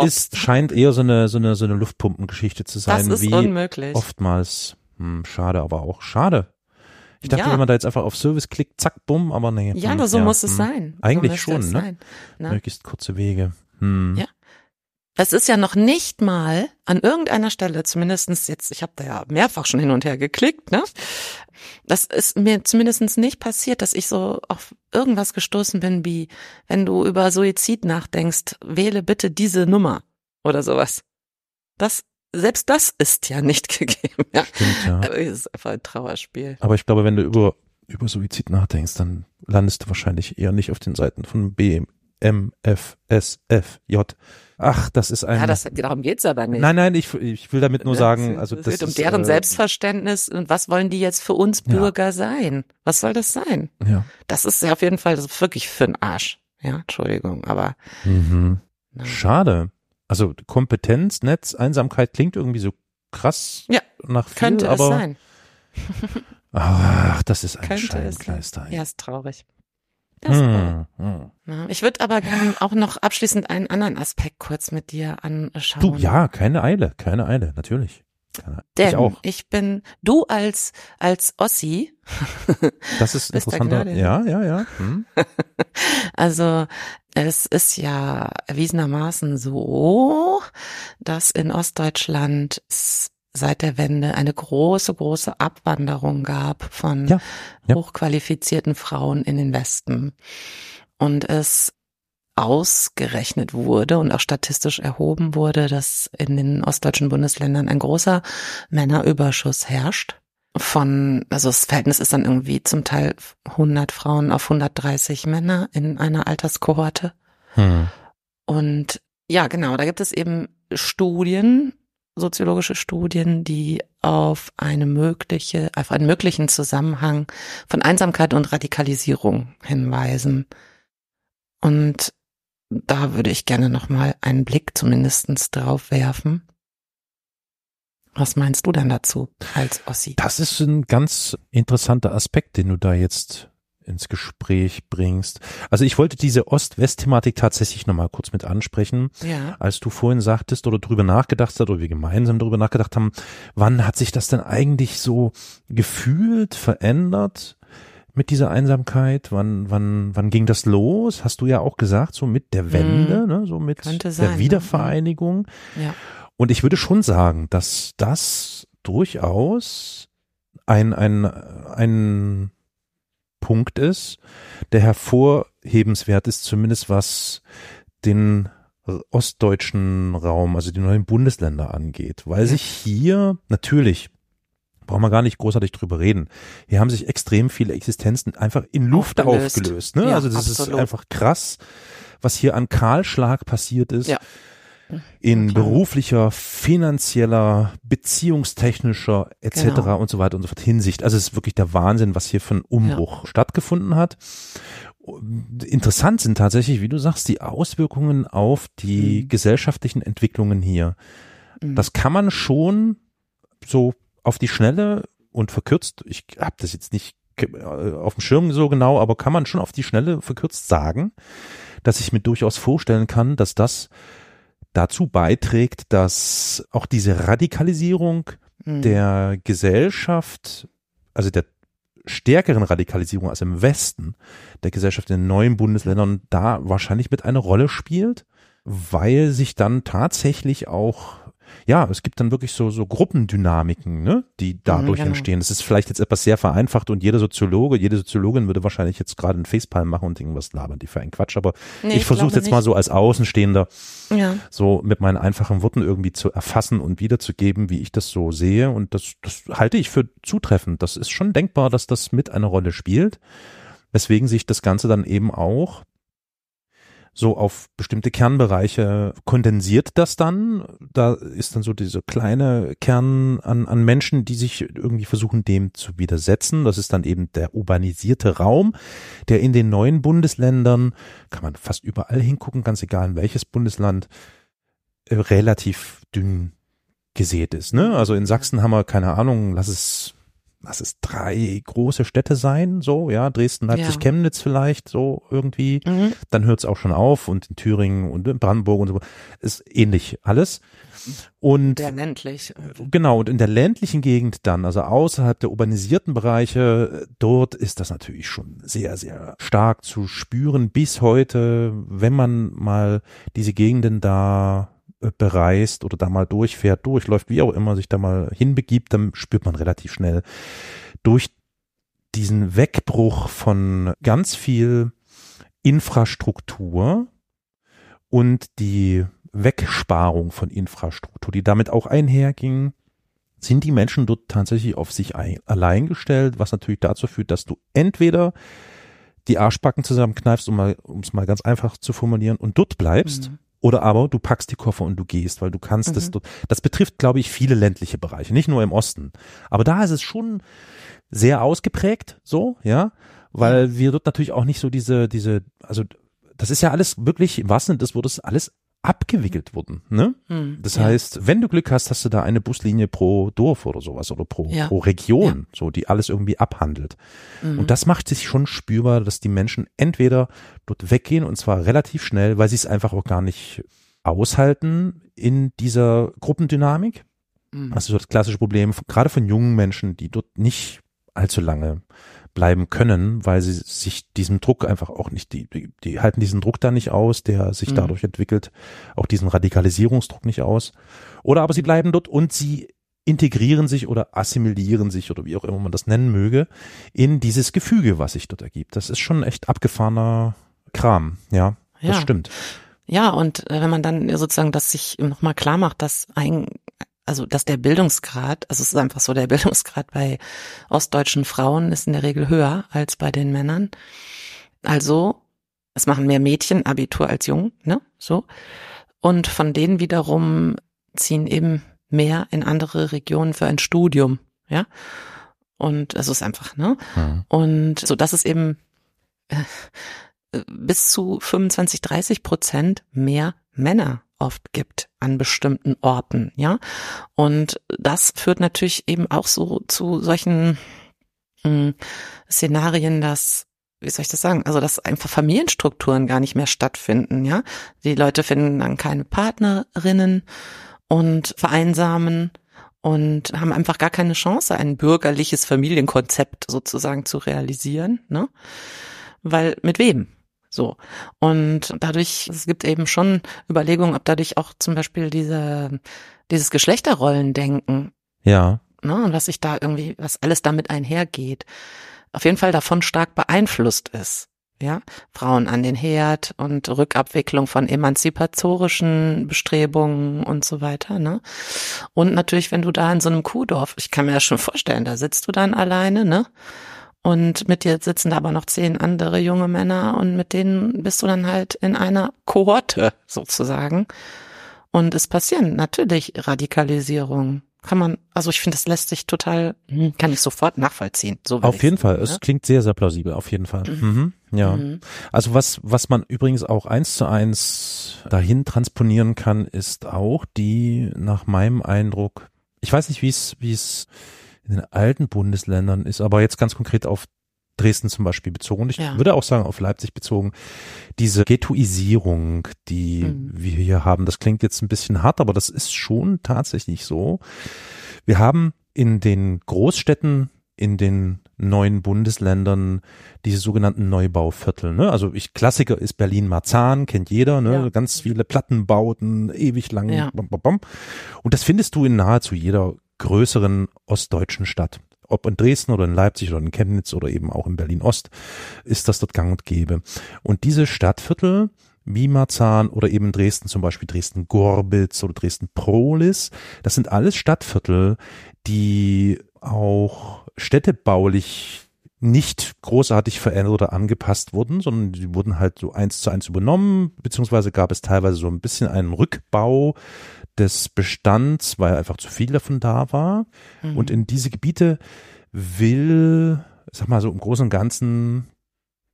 Speaker 2: ist, scheint eher so eine, so eine, so eine Luftpumpengeschichte zu
Speaker 1: das
Speaker 2: sein,
Speaker 1: ist
Speaker 2: wie
Speaker 1: unmöglich.
Speaker 2: oftmals. Hm, schade, aber auch schade. Ich dachte,
Speaker 1: Ja.
Speaker 2: wenn man da jetzt einfach auf Service klickt, zack, bumm, aber nee.
Speaker 1: Ja,
Speaker 2: hm,
Speaker 1: aber so muss es
Speaker 2: hm.
Speaker 1: sein.
Speaker 2: Eigentlich
Speaker 1: so
Speaker 2: schon, ne?
Speaker 1: Sein, ne?
Speaker 2: Möglichst kurze Wege. Hm.
Speaker 1: Ja. Es ist ja noch nicht mal an irgendeiner Stelle, zumindestens jetzt, ich habe da ja mehrfach schon hin und her geklickt, ne? Das ist mir zumindestens nicht passiert, dass ich so auf irgendwas gestoßen bin, wie wenn du über Suizid nachdenkst, wähle bitte diese Nummer oder sowas. Das, selbst das ist ja nicht gegeben. Ja.
Speaker 2: Stimmt, ja.
Speaker 1: Aber Es ist einfach ein Trauerspiel.
Speaker 2: Aber ich glaube, wenn du über, über Suizid nachdenkst, dann landest du wahrscheinlich eher nicht auf den Seiten von BMFSFJ. Ach, das ist ein.
Speaker 1: Ja, das, darum geht's aber nicht.
Speaker 2: nein, nein, ich, ich will damit nur sagen, also
Speaker 1: es
Speaker 2: das
Speaker 1: geht um
Speaker 2: ist,
Speaker 1: deren
Speaker 2: äh,
Speaker 1: Selbstverständnis und was wollen die jetzt für uns
Speaker 2: Ja.
Speaker 1: Bürger sein? Was soll das sein?
Speaker 2: Ja.
Speaker 1: Das ist ja auf jeden Fall wirklich für den Arsch. Ja, Entschuldigung, aber
Speaker 2: Mhm. Schade. Also Kompetenz, Netz, Einsamkeit klingt irgendwie so krass
Speaker 1: Ja,
Speaker 2: nach viel,
Speaker 1: könnte
Speaker 2: aber
Speaker 1: es sein.
Speaker 2: ach, das ist ein
Speaker 1: Könnte.
Speaker 2: Scheinkleister.
Speaker 1: Ja, ist traurig. Das ist traurig.
Speaker 2: Hm, hm.
Speaker 1: Ich würde aber gerne auch noch abschließend einen anderen Aspekt kurz mit dir anschauen.
Speaker 2: Du, ja, keine Eile, keine Eile, natürlich. Keine,
Speaker 1: Denn
Speaker 2: ich auch.
Speaker 1: ich bin, du als, als Ossi,
Speaker 2: Das ist interessanter. Ja, ja, ja. Hm.
Speaker 1: Also es ist ja erwiesenermaßen so, dass in Ostdeutschland es seit der Wende eine große, große Abwanderung gab von
Speaker 2: Ja, ja.
Speaker 1: hochqualifizierten Frauen in den Westen. Und es ausgerechnet wurde und auch statistisch erhoben wurde, dass in den ostdeutschen Bundesländern ein großer Männerüberschuss herrscht. Von, also das Verhältnis ist dann irgendwie zum Teil 100 Frauen auf 130 Männer in einer Alterskohorte.
Speaker 2: Hm.
Speaker 1: Und ja, genau, da gibt es eben Studien, soziologische Studien, die auf eine mögliche, auf einen möglichen Zusammenhang von Einsamkeit und Radikalisierung hinweisen. Und da würde ich gerne nochmal einen Blick zumindestens drauf werfen. Was meinst du denn dazu als Ossi?
Speaker 2: Das ist ein ganz interessanter Aspekt, den du da jetzt ins Gespräch bringst. Also ich wollte diese Ost-West-Thematik tatsächlich nochmal kurz mit ansprechen.
Speaker 1: Ja.
Speaker 2: Als du vorhin sagtest oder drüber nachgedacht hast oder wir gemeinsam drüber nachgedacht haben, wann hat sich das denn eigentlich so gefühlt, verändert? mit dieser Einsamkeit? Wann, wann, wann ging das los? Hast du ja auch gesagt, so mit der Wende,
Speaker 1: Mhm.
Speaker 2: ne? so mit der
Speaker 1: ne?
Speaker 2: Wiedervereinigung.
Speaker 1: Ja.
Speaker 2: Und ich würde schon sagen, dass das durchaus ein, ein, ein Punkt ist, der hervorhebenswert ist, zumindest was den ostdeutschen Raum, also die neuen Bundesländer angeht, weil sich hier natürlich brauchen wir gar nicht großartig drüber reden. Hier haben sich extrem viele Existenzen einfach in Luft
Speaker 1: Aufgelöst.
Speaker 2: aufgelöst. ne?
Speaker 1: Ja,
Speaker 2: also das ist
Speaker 1: absolut.
Speaker 2: einfach krass, was hier an Kahlschlag passiert ist.
Speaker 1: Ja.
Speaker 2: In beruflicher, finanzieller, beziehungstechnischer etc.
Speaker 1: Genau.
Speaker 2: und so weiter und so fort Hinsicht. Also es ist wirklich der Wahnsinn, was hier für ein Umbruch stattgefunden hat. Interessant sind tatsächlich, wie du sagst, die Auswirkungen auf die
Speaker 1: Mhm.
Speaker 2: gesellschaftlichen Entwicklungen hier.
Speaker 1: Mhm.
Speaker 2: Das kann man schon so auf die Schnelle und verkürzt, ich habe das jetzt nicht äh, auf dem Schirm so genau, aber kann man schon auf die Schnelle verkürzt sagen, dass ich mir durchaus vorstellen kann, dass das dazu beiträgt, dass auch diese Radikalisierung
Speaker 1: Mhm.
Speaker 2: der Gesellschaft, also der stärkeren Radikalisierung als im Westen der Gesellschaft in den neuen Bundesländern da wahrscheinlich mit eine Rolle spielt, weil sich dann tatsächlich auch ja, es gibt dann wirklich so, so Gruppendynamiken, ne, die dadurch
Speaker 1: genau.
Speaker 2: entstehen. Das ist vielleicht jetzt etwas sehr vereinfacht und jeder Soziologe, jede Soziologin würde wahrscheinlich jetzt gerade einen Facepalm machen und denken, was labern die für einen Quatsch. Aber
Speaker 1: Nee,
Speaker 2: ich versuche es
Speaker 1: glaube
Speaker 2: jetzt mal
Speaker 1: nicht.
Speaker 2: so als Außenstehender
Speaker 1: Ja.
Speaker 2: so mit meinen einfachen Worten irgendwie zu erfassen und wiederzugeben, wie ich das so sehe. Und das, das halte ich für zutreffend. Das ist schon denkbar, dass das mit eine Rolle spielt. Weswegen sich das Ganze dann eben auch so auf bestimmte Kernbereiche kondensiert das dann. Da ist dann so diese kleine Kern an, an Menschen, die sich irgendwie versuchen, dem zu widersetzen. Das ist dann eben der urbanisierte Raum, der in den neuen Bundesländern, kann man fast überall hingucken, ganz egal in welches Bundesland, äh, relativ dünn gesät ist. Ne? Also in Sachsen haben wir, keine Ahnung, lass es lass es drei große Städte sein, so, ja, Dresden, Leipzig,
Speaker 1: Ja.
Speaker 2: Chemnitz vielleicht, so irgendwie
Speaker 1: Mhm.
Speaker 2: dann hört es auch schon auf und in Thüringen und in Brandenburg und so ist ähnlich alles. Und
Speaker 1: Sehr ländlich.
Speaker 2: genau, und in der ländlichen Gegend dann, also außerhalb der urbanisierten Bereiche, dort ist das natürlich schon sehr, sehr stark zu spüren bis heute, wenn man mal diese Gegenden da bereist oder da mal durchfährt, durchläuft, wie auch immer, sich da mal hinbegibt, dann spürt man relativ schnell durch diesen Wegbruch von ganz viel Infrastruktur und die Wegsparung von Infrastruktur, die damit auch einherging, sind die Menschen dort tatsächlich auf sich ein, allein gestellt, was natürlich dazu führt, dass du entweder die Arschbacken zusammenkneifst, um mal, es mal ganz einfach zu formulieren, und dort bleibst,
Speaker 1: Mhm.
Speaker 2: Oder aber du packst die Koffer und du gehst, weil du kannst das
Speaker 1: Mhm.
Speaker 2: dort. Das betrifft, glaube ich, viele ländliche Bereiche, nicht nur im Osten. Aber da ist es schon sehr ausgeprägt, so, ja, weil wir dort natürlich auch nicht so diese, diese, also das ist ja alles wirklich, im wahrsten Sinne des Wortes, alles abgewickelt worden, ne?
Speaker 1: Mhm.
Speaker 2: Das
Speaker 1: Ja.
Speaker 2: heißt, wenn du Glück hast, hast du da eine Buslinie pro Dorf oder sowas oder pro,
Speaker 1: Ja.
Speaker 2: pro Region, so die alles irgendwie abhandelt.
Speaker 1: Mhm.
Speaker 2: Und das macht sich schon spürbar, dass die Menschen entweder dort weggehen und zwar relativ schnell, weil sie es einfach auch gar nicht aushalten in dieser Gruppendynamik.
Speaker 1: Mhm.
Speaker 2: Das ist so das klassische Problem, gerade von jungen Menschen, die dort nicht allzu lange bleiben können, weil sie sich diesem Druck einfach auch nicht, die, die, die halten diesen Druck da nicht aus, der sich
Speaker 1: Mhm.
Speaker 2: dadurch entwickelt, auch diesen Radikalisierungsdruck nicht aus. Oder aber sie bleiben dort und sie integrieren sich oder assimilieren sich oder wie auch immer man das nennen möge, in dieses Gefüge, was sich dort ergibt. Das ist schon echt abgefahrener Kram, ja. Das
Speaker 1: Ja.
Speaker 2: stimmt.
Speaker 1: Ja, und äh, wenn man dann sozusagen das sich nochmal klar macht, dass ein, also dass der Bildungsgrad, also es ist einfach so, der Bildungsgrad bei ostdeutschen Frauen ist in der Regel höher als bei den Männern. Also, es machen mehr Mädchen Abitur als Jungen, ne? So. Und von denen wiederum ziehen eben mehr in andere Regionen für ein Studium, ja? Und es ist einfach, ne?
Speaker 2: Mhm.
Speaker 1: Und so dass es eben äh, bis zu 25, 30 Prozent mehr Männer oft gibt an bestimmten Orten, ja. Und das führt natürlich eben auch so zu solchen mh, Szenarien, dass wie soll ich das sagen? Also, dass einfach Familienstrukturen gar nicht mehr stattfinden, ja. Die Leute finden dann keine Partnerinnen und vereinsamen und haben einfach gar keine Chance, ein bürgerliches Familienkonzept sozusagen zu realisieren, ne? Weil mit wem? So. Und dadurch, es gibt eben schon Überlegungen, ob dadurch auch zum Beispiel diese, dieses Geschlechterrollendenken.
Speaker 2: Ja.
Speaker 1: Ne, und was sich da irgendwie, was alles damit einhergeht, auf jeden Fall davon stark beeinflusst ist ja, Frauen an den Herd und Rückabwicklung von emanzipatorischen Bestrebungen und so weiter, ne? Und natürlich, wenn du da in so einem Kuhdorf, ich kann mir das schon vorstellen, da sitzt du dann alleine, ne? Und mit dir sitzen da aber noch zehn andere junge Männer und mit denen bist du dann halt in einer Kohorte sozusagen. Und es passieren natürlich Radikalisierungen kann man, also ich finde, das lässt sich total, hm, kann ich sofort nachvollziehen. So
Speaker 2: auf jeden Fall, ne? es klingt sehr, sehr plausibel, auf jeden Fall. Mhm. Mhm. Ja. Mhm. Also was, was man übrigens auch eins zu eins dahin transponieren kann, ist auch die, nach meinem Eindruck, ich weiß nicht, wie es, wie es in den alten Bundesländern ist, aber jetzt ganz konkret auf Dresden zum Beispiel bezogen. Ich ja. würde auch sagen, auf Leipzig bezogen. Diese Ghettoisierung, die mhm. wir hier haben, das klingt jetzt ein bisschen hart, aber das ist schon tatsächlich so. Wir haben in den Großstädten, in den neuen Bundesländern diese sogenannten Neubauviertel. Ne? Also ich Klassiker ist Berlin-Marzahn, kennt jeder, ne? Ja. ganz viele Plattenbauten, ewig lang. Ja. Und das findest du in nahezu jeder größeren ostdeutschen Stadt ob in Dresden oder in Leipzig oder in Chemnitz oder eben auch in Berlin-Ost, ist das dort gang und gäbe. Und diese Stadtviertel, wie Marzahn oder eben Dresden, zum Beispiel Dresden-Gorbitz oder Dresden-Prolis, das sind alles Stadtviertel, die auch städtebaulich nicht großartig verändert oder angepasst wurden, sondern die wurden halt so eins zu eins übernommen, beziehungsweise gab es teilweise so ein bisschen einen Rückbau des Bestands, weil einfach zu viel davon da war. Mhm. Und in diese Gebiete will, sag mal so im Großen und Ganzen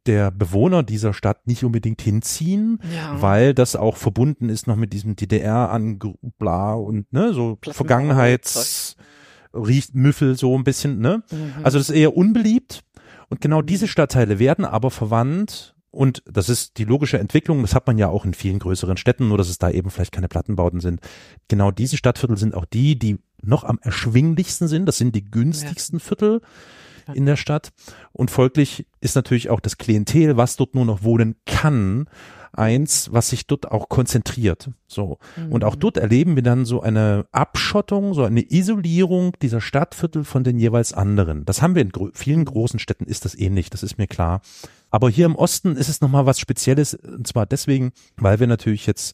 Speaker 2: der Bewohner dieser Stadt nicht unbedingt hinziehen, ja. weil das auch verbunden ist noch mit diesem DDR an bla und ne, so Vergangenheits riecht Müffel so ein bisschen, ne? Mhm. Also das ist eher unbeliebt und genau mhm. diese Stadtteile werden aber verwandt und das ist die logische Entwicklung, das hat man ja auch in vielen größeren Städten, nur dass es da eben vielleicht keine Plattenbauten sind. Genau diese Stadtviertel sind auch die, die noch am erschwinglichsten sind. Das sind die günstigsten Viertel in der Stadt. Und folglich ist natürlich auch das Klientel, was dort nur noch wohnen kann, eins, was sich dort auch konzentriert. So. Mhm. Und auch mhm. dort erleben wir dann so eine Abschottung, so eine Isolierung dieser Stadtviertel von den jeweils anderen. Das haben wir in gro vielen großen Städten ist das ähnlich, das ist mir klar. Aber hier im Osten ist es nochmal was Spezielles, und zwar deswegen, weil wir natürlich jetzt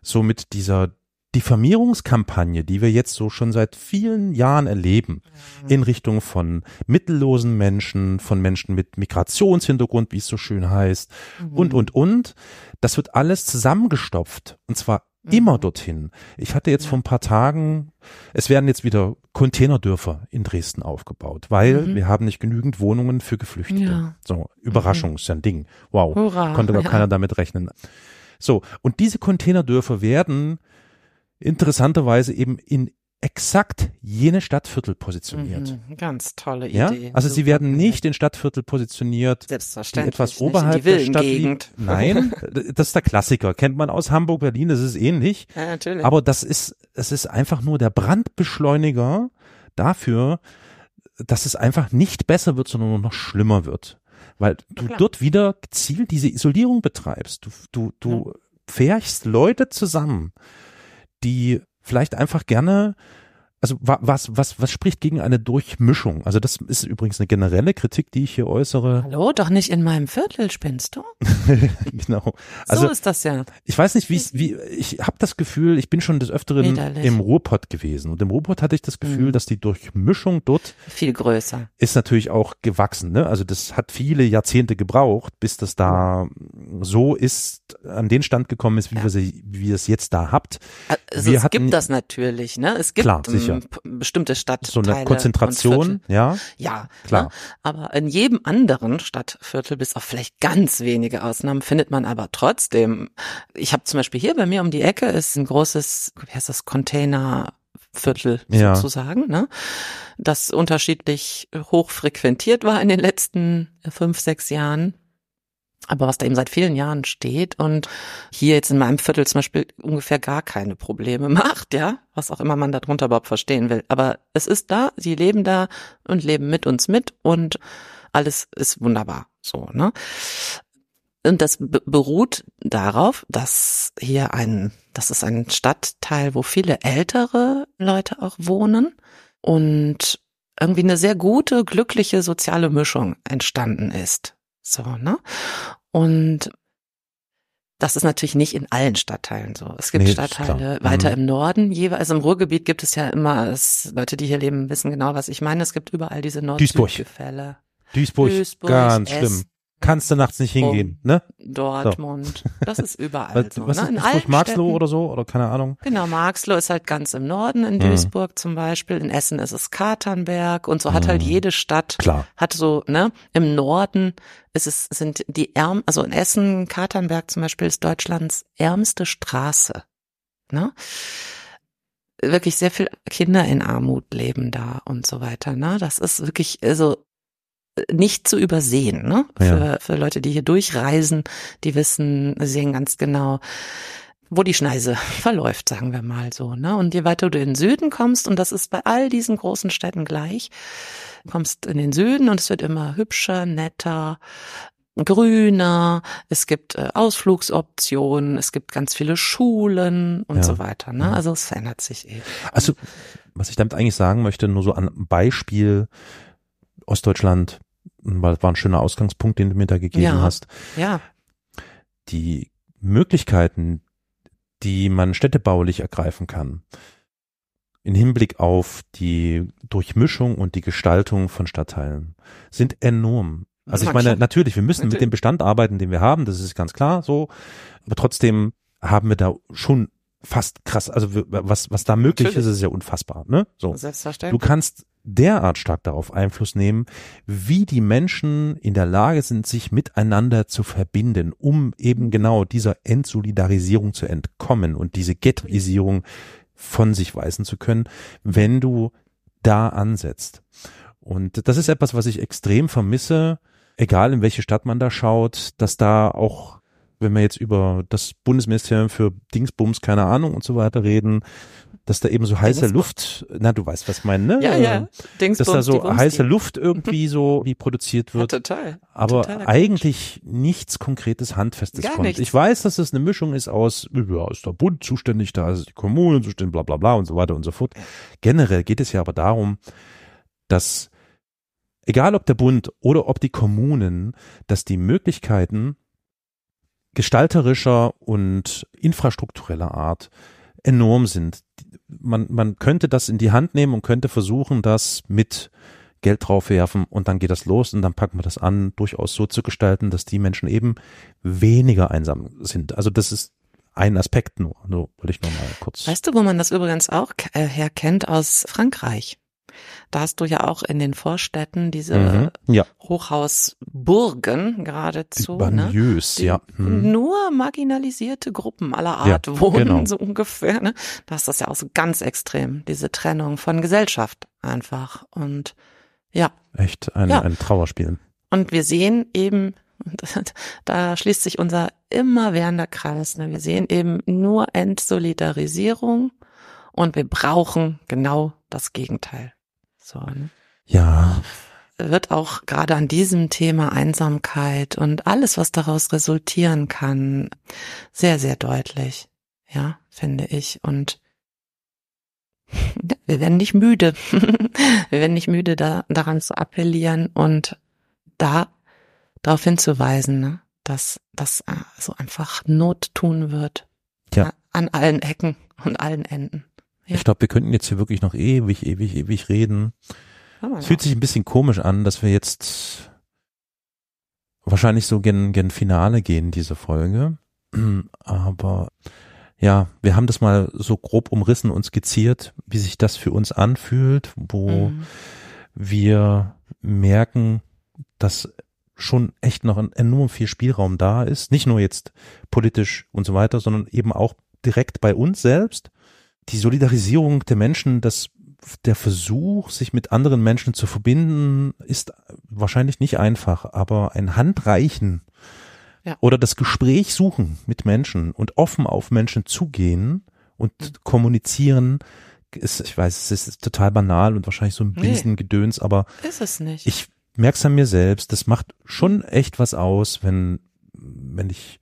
Speaker 2: so mit dieser Diffamierungskampagne, die wir jetzt so schon seit vielen Jahren erleben, mhm. in Richtung von mittellosen Menschen, von Menschen mit Migrationshintergrund, wie es so schön heißt, mhm. und, und, und. Das wird alles zusammengestopft. Und zwar. Immer dorthin. Ich hatte jetzt vor ein paar Tagen, es werden jetzt wieder Containerdörfer in Dresden aufgebaut, weil mhm. wir haben nicht genügend Wohnungen für Geflüchtete. Ja. So, Überraschung mhm. ist ja ein Ding. Wow. Hurra, Konnte gar ja. keiner damit rechnen. So, und diese Containerdörfer werden interessanterweise eben in exakt jene Stadtviertel positioniert.
Speaker 1: Mhm, ganz tolle Idee.
Speaker 2: Ja? Also Super. sie werden nicht in Stadtviertel positioniert, die etwas oberhalb der Stadt liegen. Nein, das ist der Klassiker. Kennt man aus Hamburg, Berlin, das ist ähnlich. Ja, natürlich. Aber das ist, es ist einfach nur der Brandbeschleuniger dafür, dass es einfach nicht besser wird, sondern nur noch schlimmer wird. Weil du Klar. dort wieder gezielt diese Isolierung betreibst. Du, du, du ja. fährst Leute zusammen, die vielleicht einfach gerne also was, was, was spricht gegen eine Durchmischung? Also das ist übrigens eine generelle Kritik, die ich hier äußere.
Speaker 1: Hallo, doch nicht in meinem Viertel spinnst du?
Speaker 2: genau. Also,
Speaker 1: so ist das ja.
Speaker 2: Ich weiß nicht, wie wie ich habe das Gefühl, ich bin schon des Öfteren Widerlich. im Ruhrpott gewesen und im Ruhrpott hatte ich das Gefühl, mhm. dass die Durchmischung dort
Speaker 1: viel größer
Speaker 2: ist natürlich auch gewachsen. Ne? Also das hat viele Jahrzehnte gebraucht, bis das da so ist, an den Stand gekommen ist, wie ja. wir sie, wie ihr es jetzt da habt.
Speaker 1: Also wir es hatten, gibt das natürlich, ne? Es gibt klar, sicher bestimmte Stadtteile.
Speaker 2: So eine Konzentration, ja?
Speaker 1: Ja, klar. Ne? Aber in jedem anderen Stadtviertel, bis auf vielleicht ganz wenige Ausnahmen, findet man aber trotzdem. Ich habe zum Beispiel hier bei mir um die Ecke ist ein großes, wie heißt das, Containerviertel ja. sozusagen, ne? das unterschiedlich hoch frequentiert war in den letzten fünf, sechs Jahren aber was da eben seit vielen Jahren steht und hier jetzt in meinem Viertel zum Beispiel ungefähr gar keine Probleme macht, ja, was auch immer man darunter überhaupt verstehen will. Aber es ist da, sie leben da und leben mit uns mit und alles ist wunderbar, so, ne? Und das beruht darauf, dass hier ein, das ist ein Stadtteil, wo viele ältere Leute auch wohnen und irgendwie eine sehr gute, glückliche soziale Mischung entstanden ist. So, ne? Und das ist natürlich nicht in allen Stadtteilen so. Es gibt nee, Stadtteile weiter mhm. im Norden, jeweils also im Ruhrgebiet gibt es ja immer, es, Leute, die hier leben, wissen genau, was ich meine. Es gibt überall diese Nord-Süd-Gefälle.
Speaker 2: Duisburg, Duisburg, ganz Essen, schlimm kannst du nachts nicht hingehen, ne?
Speaker 1: Dortmund, so. das ist überall so.
Speaker 2: Was
Speaker 1: ne?
Speaker 2: ist, ist Marxloh oder so oder keine Ahnung?
Speaker 1: Genau, Marxloh ist halt ganz im Norden in mhm. Duisburg mhm. zum Beispiel, in Essen ist es Katernberg und so hat halt mhm. jede Stadt
Speaker 2: Klar.
Speaker 1: hat so ne im Norden ist es sind die ärm also in Essen Katernberg zum Beispiel ist Deutschlands ärmste Straße, ne? wirklich sehr viel Kinder in Armut leben da und so weiter. Ne? Das ist wirklich, also nicht zu übersehen, ne? Für, ja. für Leute, die hier durchreisen, die wissen, sehen ganz genau, wo die Schneise verläuft, sagen wir mal so, ne? Und je weiter du in den Süden kommst, und das ist bei all diesen großen Städten gleich, kommst in den Süden und es wird immer hübscher, netter, grüner, es gibt äh, Ausflugsoptionen, es gibt ganz viele Schulen und ja. so weiter, ne? Also es verändert sich eben.
Speaker 2: Also, was ich damit eigentlich sagen möchte, nur so an Beispiel Ostdeutschland, weil war ein schöner Ausgangspunkt, den du mir da gegeben
Speaker 1: ja,
Speaker 2: hast.
Speaker 1: Ja.
Speaker 2: Die Möglichkeiten, die man städtebaulich ergreifen kann, in Hinblick auf die Durchmischung und die Gestaltung von Stadtteilen, sind enorm. Also ich meine, natürlich, wir müssen mit dem Bestand arbeiten, den wir haben, das ist ganz klar so, aber trotzdem haben wir da schon fast krass, also was was da möglich natürlich. ist, ist ja unfassbar, ne? So.
Speaker 1: Selbstverständlich.
Speaker 2: Du kannst derart stark darauf Einfluss nehmen, wie die Menschen in der Lage sind, sich miteinander zu verbinden, um eben genau dieser Entsolidarisierung zu entkommen und diese Ghettoisierung von sich weisen zu können, wenn du da ansetzt. Und das ist etwas, was ich extrem vermisse, egal in welche Stadt man da schaut, dass da auch wenn wir jetzt über das Bundesministerium für Dingsbums, keine Ahnung und so weiter reden, dass da eben so heiße Dingsbums. Luft, na du weißt, was ich meine, ne?
Speaker 1: Ja, ja.
Speaker 2: Dingsbums, dass da so heiße Luft irgendwie so wie produziert wird.
Speaker 1: Ja, total.
Speaker 2: Aber Totaler eigentlich Quatsch. nichts konkretes Handfestes
Speaker 1: Gar
Speaker 2: kommt.
Speaker 1: Nichts.
Speaker 2: Ich weiß, dass es eine Mischung ist aus, ja, ist der Bund zuständig, da ist die Kommune zuständig, bla bla bla und so weiter und so fort. Generell geht es ja aber darum, dass egal ob der Bund oder ob die Kommunen, dass die Möglichkeiten gestalterischer und infrastruktureller Art enorm sind. Man, man könnte das in die Hand nehmen und könnte versuchen, das mit Geld draufwerfen und dann geht das los und dann packen wir das an, durchaus so zu gestalten, dass die Menschen eben weniger einsam sind. Also das ist ein Aspekt nur, nur wollte ich noch mal kurz.
Speaker 1: Weißt du, wo man das übrigens auch äh, herkennt aus Frankreich? Da hast du ja auch in den Vorstädten diese mhm, ja. Hochhausburgen geradezu.
Speaker 2: Die Banlieues,
Speaker 1: ne?
Speaker 2: ja.
Speaker 1: Mhm. Nur marginalisierte Gruppen aller Art ja, wohnen, genau. so ungefähr. Ne? Da ist das ja auch so ganz extrem, diese Trennung von Gesellschaft einfach. Und ja.
Speaker 2: Echt ein, ja. ein Trauerspiel.
Speaker 1: Und wir sehen eben, da schließt sich unser immerwährender Kreis. Ne? Wir sehen eben nur Entsolidarisierung und wir brauchen genau das Gegenteil. So, ne?
Speaker 2: Ja.
Speaker 1: Wird auch gerade an diesem Thema Einsamkeit und alles, was daraus resultieren kann, sehr, sehr deutlich. Ja, finde ich. Und wir werden nicht müde. wir werden nicht müde, da, daran zu appellieren und da darauf hinzuweisen, ne, dass das äh, so einfach Not tun wird.
Speaker 2: Ja.
Speaker 1: An allen Ecken und allen Enden.
Speaker 2: Ja. Ich glaube, wir könnten jetzt hier wirklich noch ewig, ewig, ewig reden. Es fühlt sich ein bisschen komisch an, dass wir jetzt wahrscheinlich so gen, gen Finale gehen, diese Folge. Aber ja, wir haben das mal so grob umrissen und skizziert, wie sich das für uns anfühlt, wo mhm. wir merken, dass schon echt noch ein enorm viel Spielraum da ist. Nicht nur jetzt politisch und so weiter, sondern eben auch direkt bei uns selbst die Solidarisierung der Menschen, das der Versuch, sich mit anderen Menschen zu verbinden, ist wahrscheinlich nicht einfach, aber ein Handreichen
Speaker 1: Ja.
Speaker 2: Oder das Gespräch suchen mit Menschen und offen auf Menschen zugehen und
Speaker 1: Mhm.
Speaker 2: kommunizieren. Ist, ich weiß, es ist total banal und wahrscheinlich so ein
Speaker 1: Nee.
Speaker 2: Riesengedöns, aber
Speaker 1: Ist es nicht.
Speaker 2: ich merke es an mir selbst, das macht schon echt was aus, wenn, wenn ich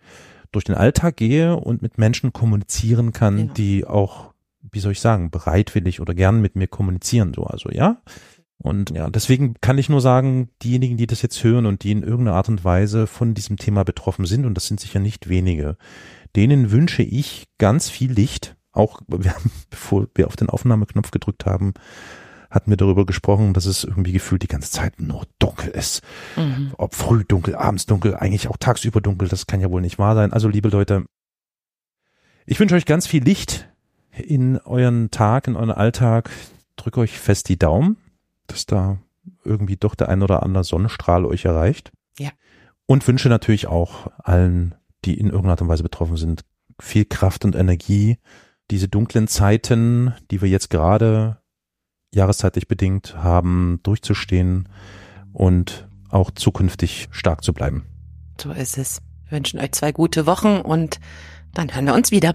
Speaker 2: durch den Alltag gehe und mit Menschen kommunizieren kann,
Speaker 1: Ja.
Speaker 2: die auch, wie soll ich sagen, bereitwillig oder gern mit mir kommunizieren, so, also, ja. Und ja, deswegen kann ich nur sagen, diejenigen, die das jetzt hören und die in irgendeiner Art und Weise von diesem Thema betroffen sind, und das sind sicher nicht wenige, denen wünsche ich ganz viel Licht. Auch wir haben, bevor wir auf den Aufnahmeknopf gedrückt haben, hatten wir darüber gesprochen, dass es irgendwie gefühlt die ganze Zeit nur dunkel ist.
Speaker 1: Mhm.
Speaker 2: Ob früh dunkel, abends dunkel, eigentlich auch tagsüber dunkel, das kann ja wohl nicht wahr sein. Also liebe Leute, ich wünsche euch ganz viel Licht in euren Tag, in euren Alltag. Drück euch fest die Daumen, dass da irgendwie doch der ein oder andere Sonnenstrahl euch erreicht.
Speaker 1: Ja.
Speaker 2: Und wünsche natürlich auch allen, die in irgendeiner Art und Weise betroffen sind, viel Kraft und Energie, diese dunklen Zeiten, die wir jetzt gerade jahreszeitlich bedingt haben, durchzustehen und auch zukünftig stark zu bleiben.
Speaker 1: So ist es. Wir wünschen euch zwei gute Wochen und dann hören wir uns wieder.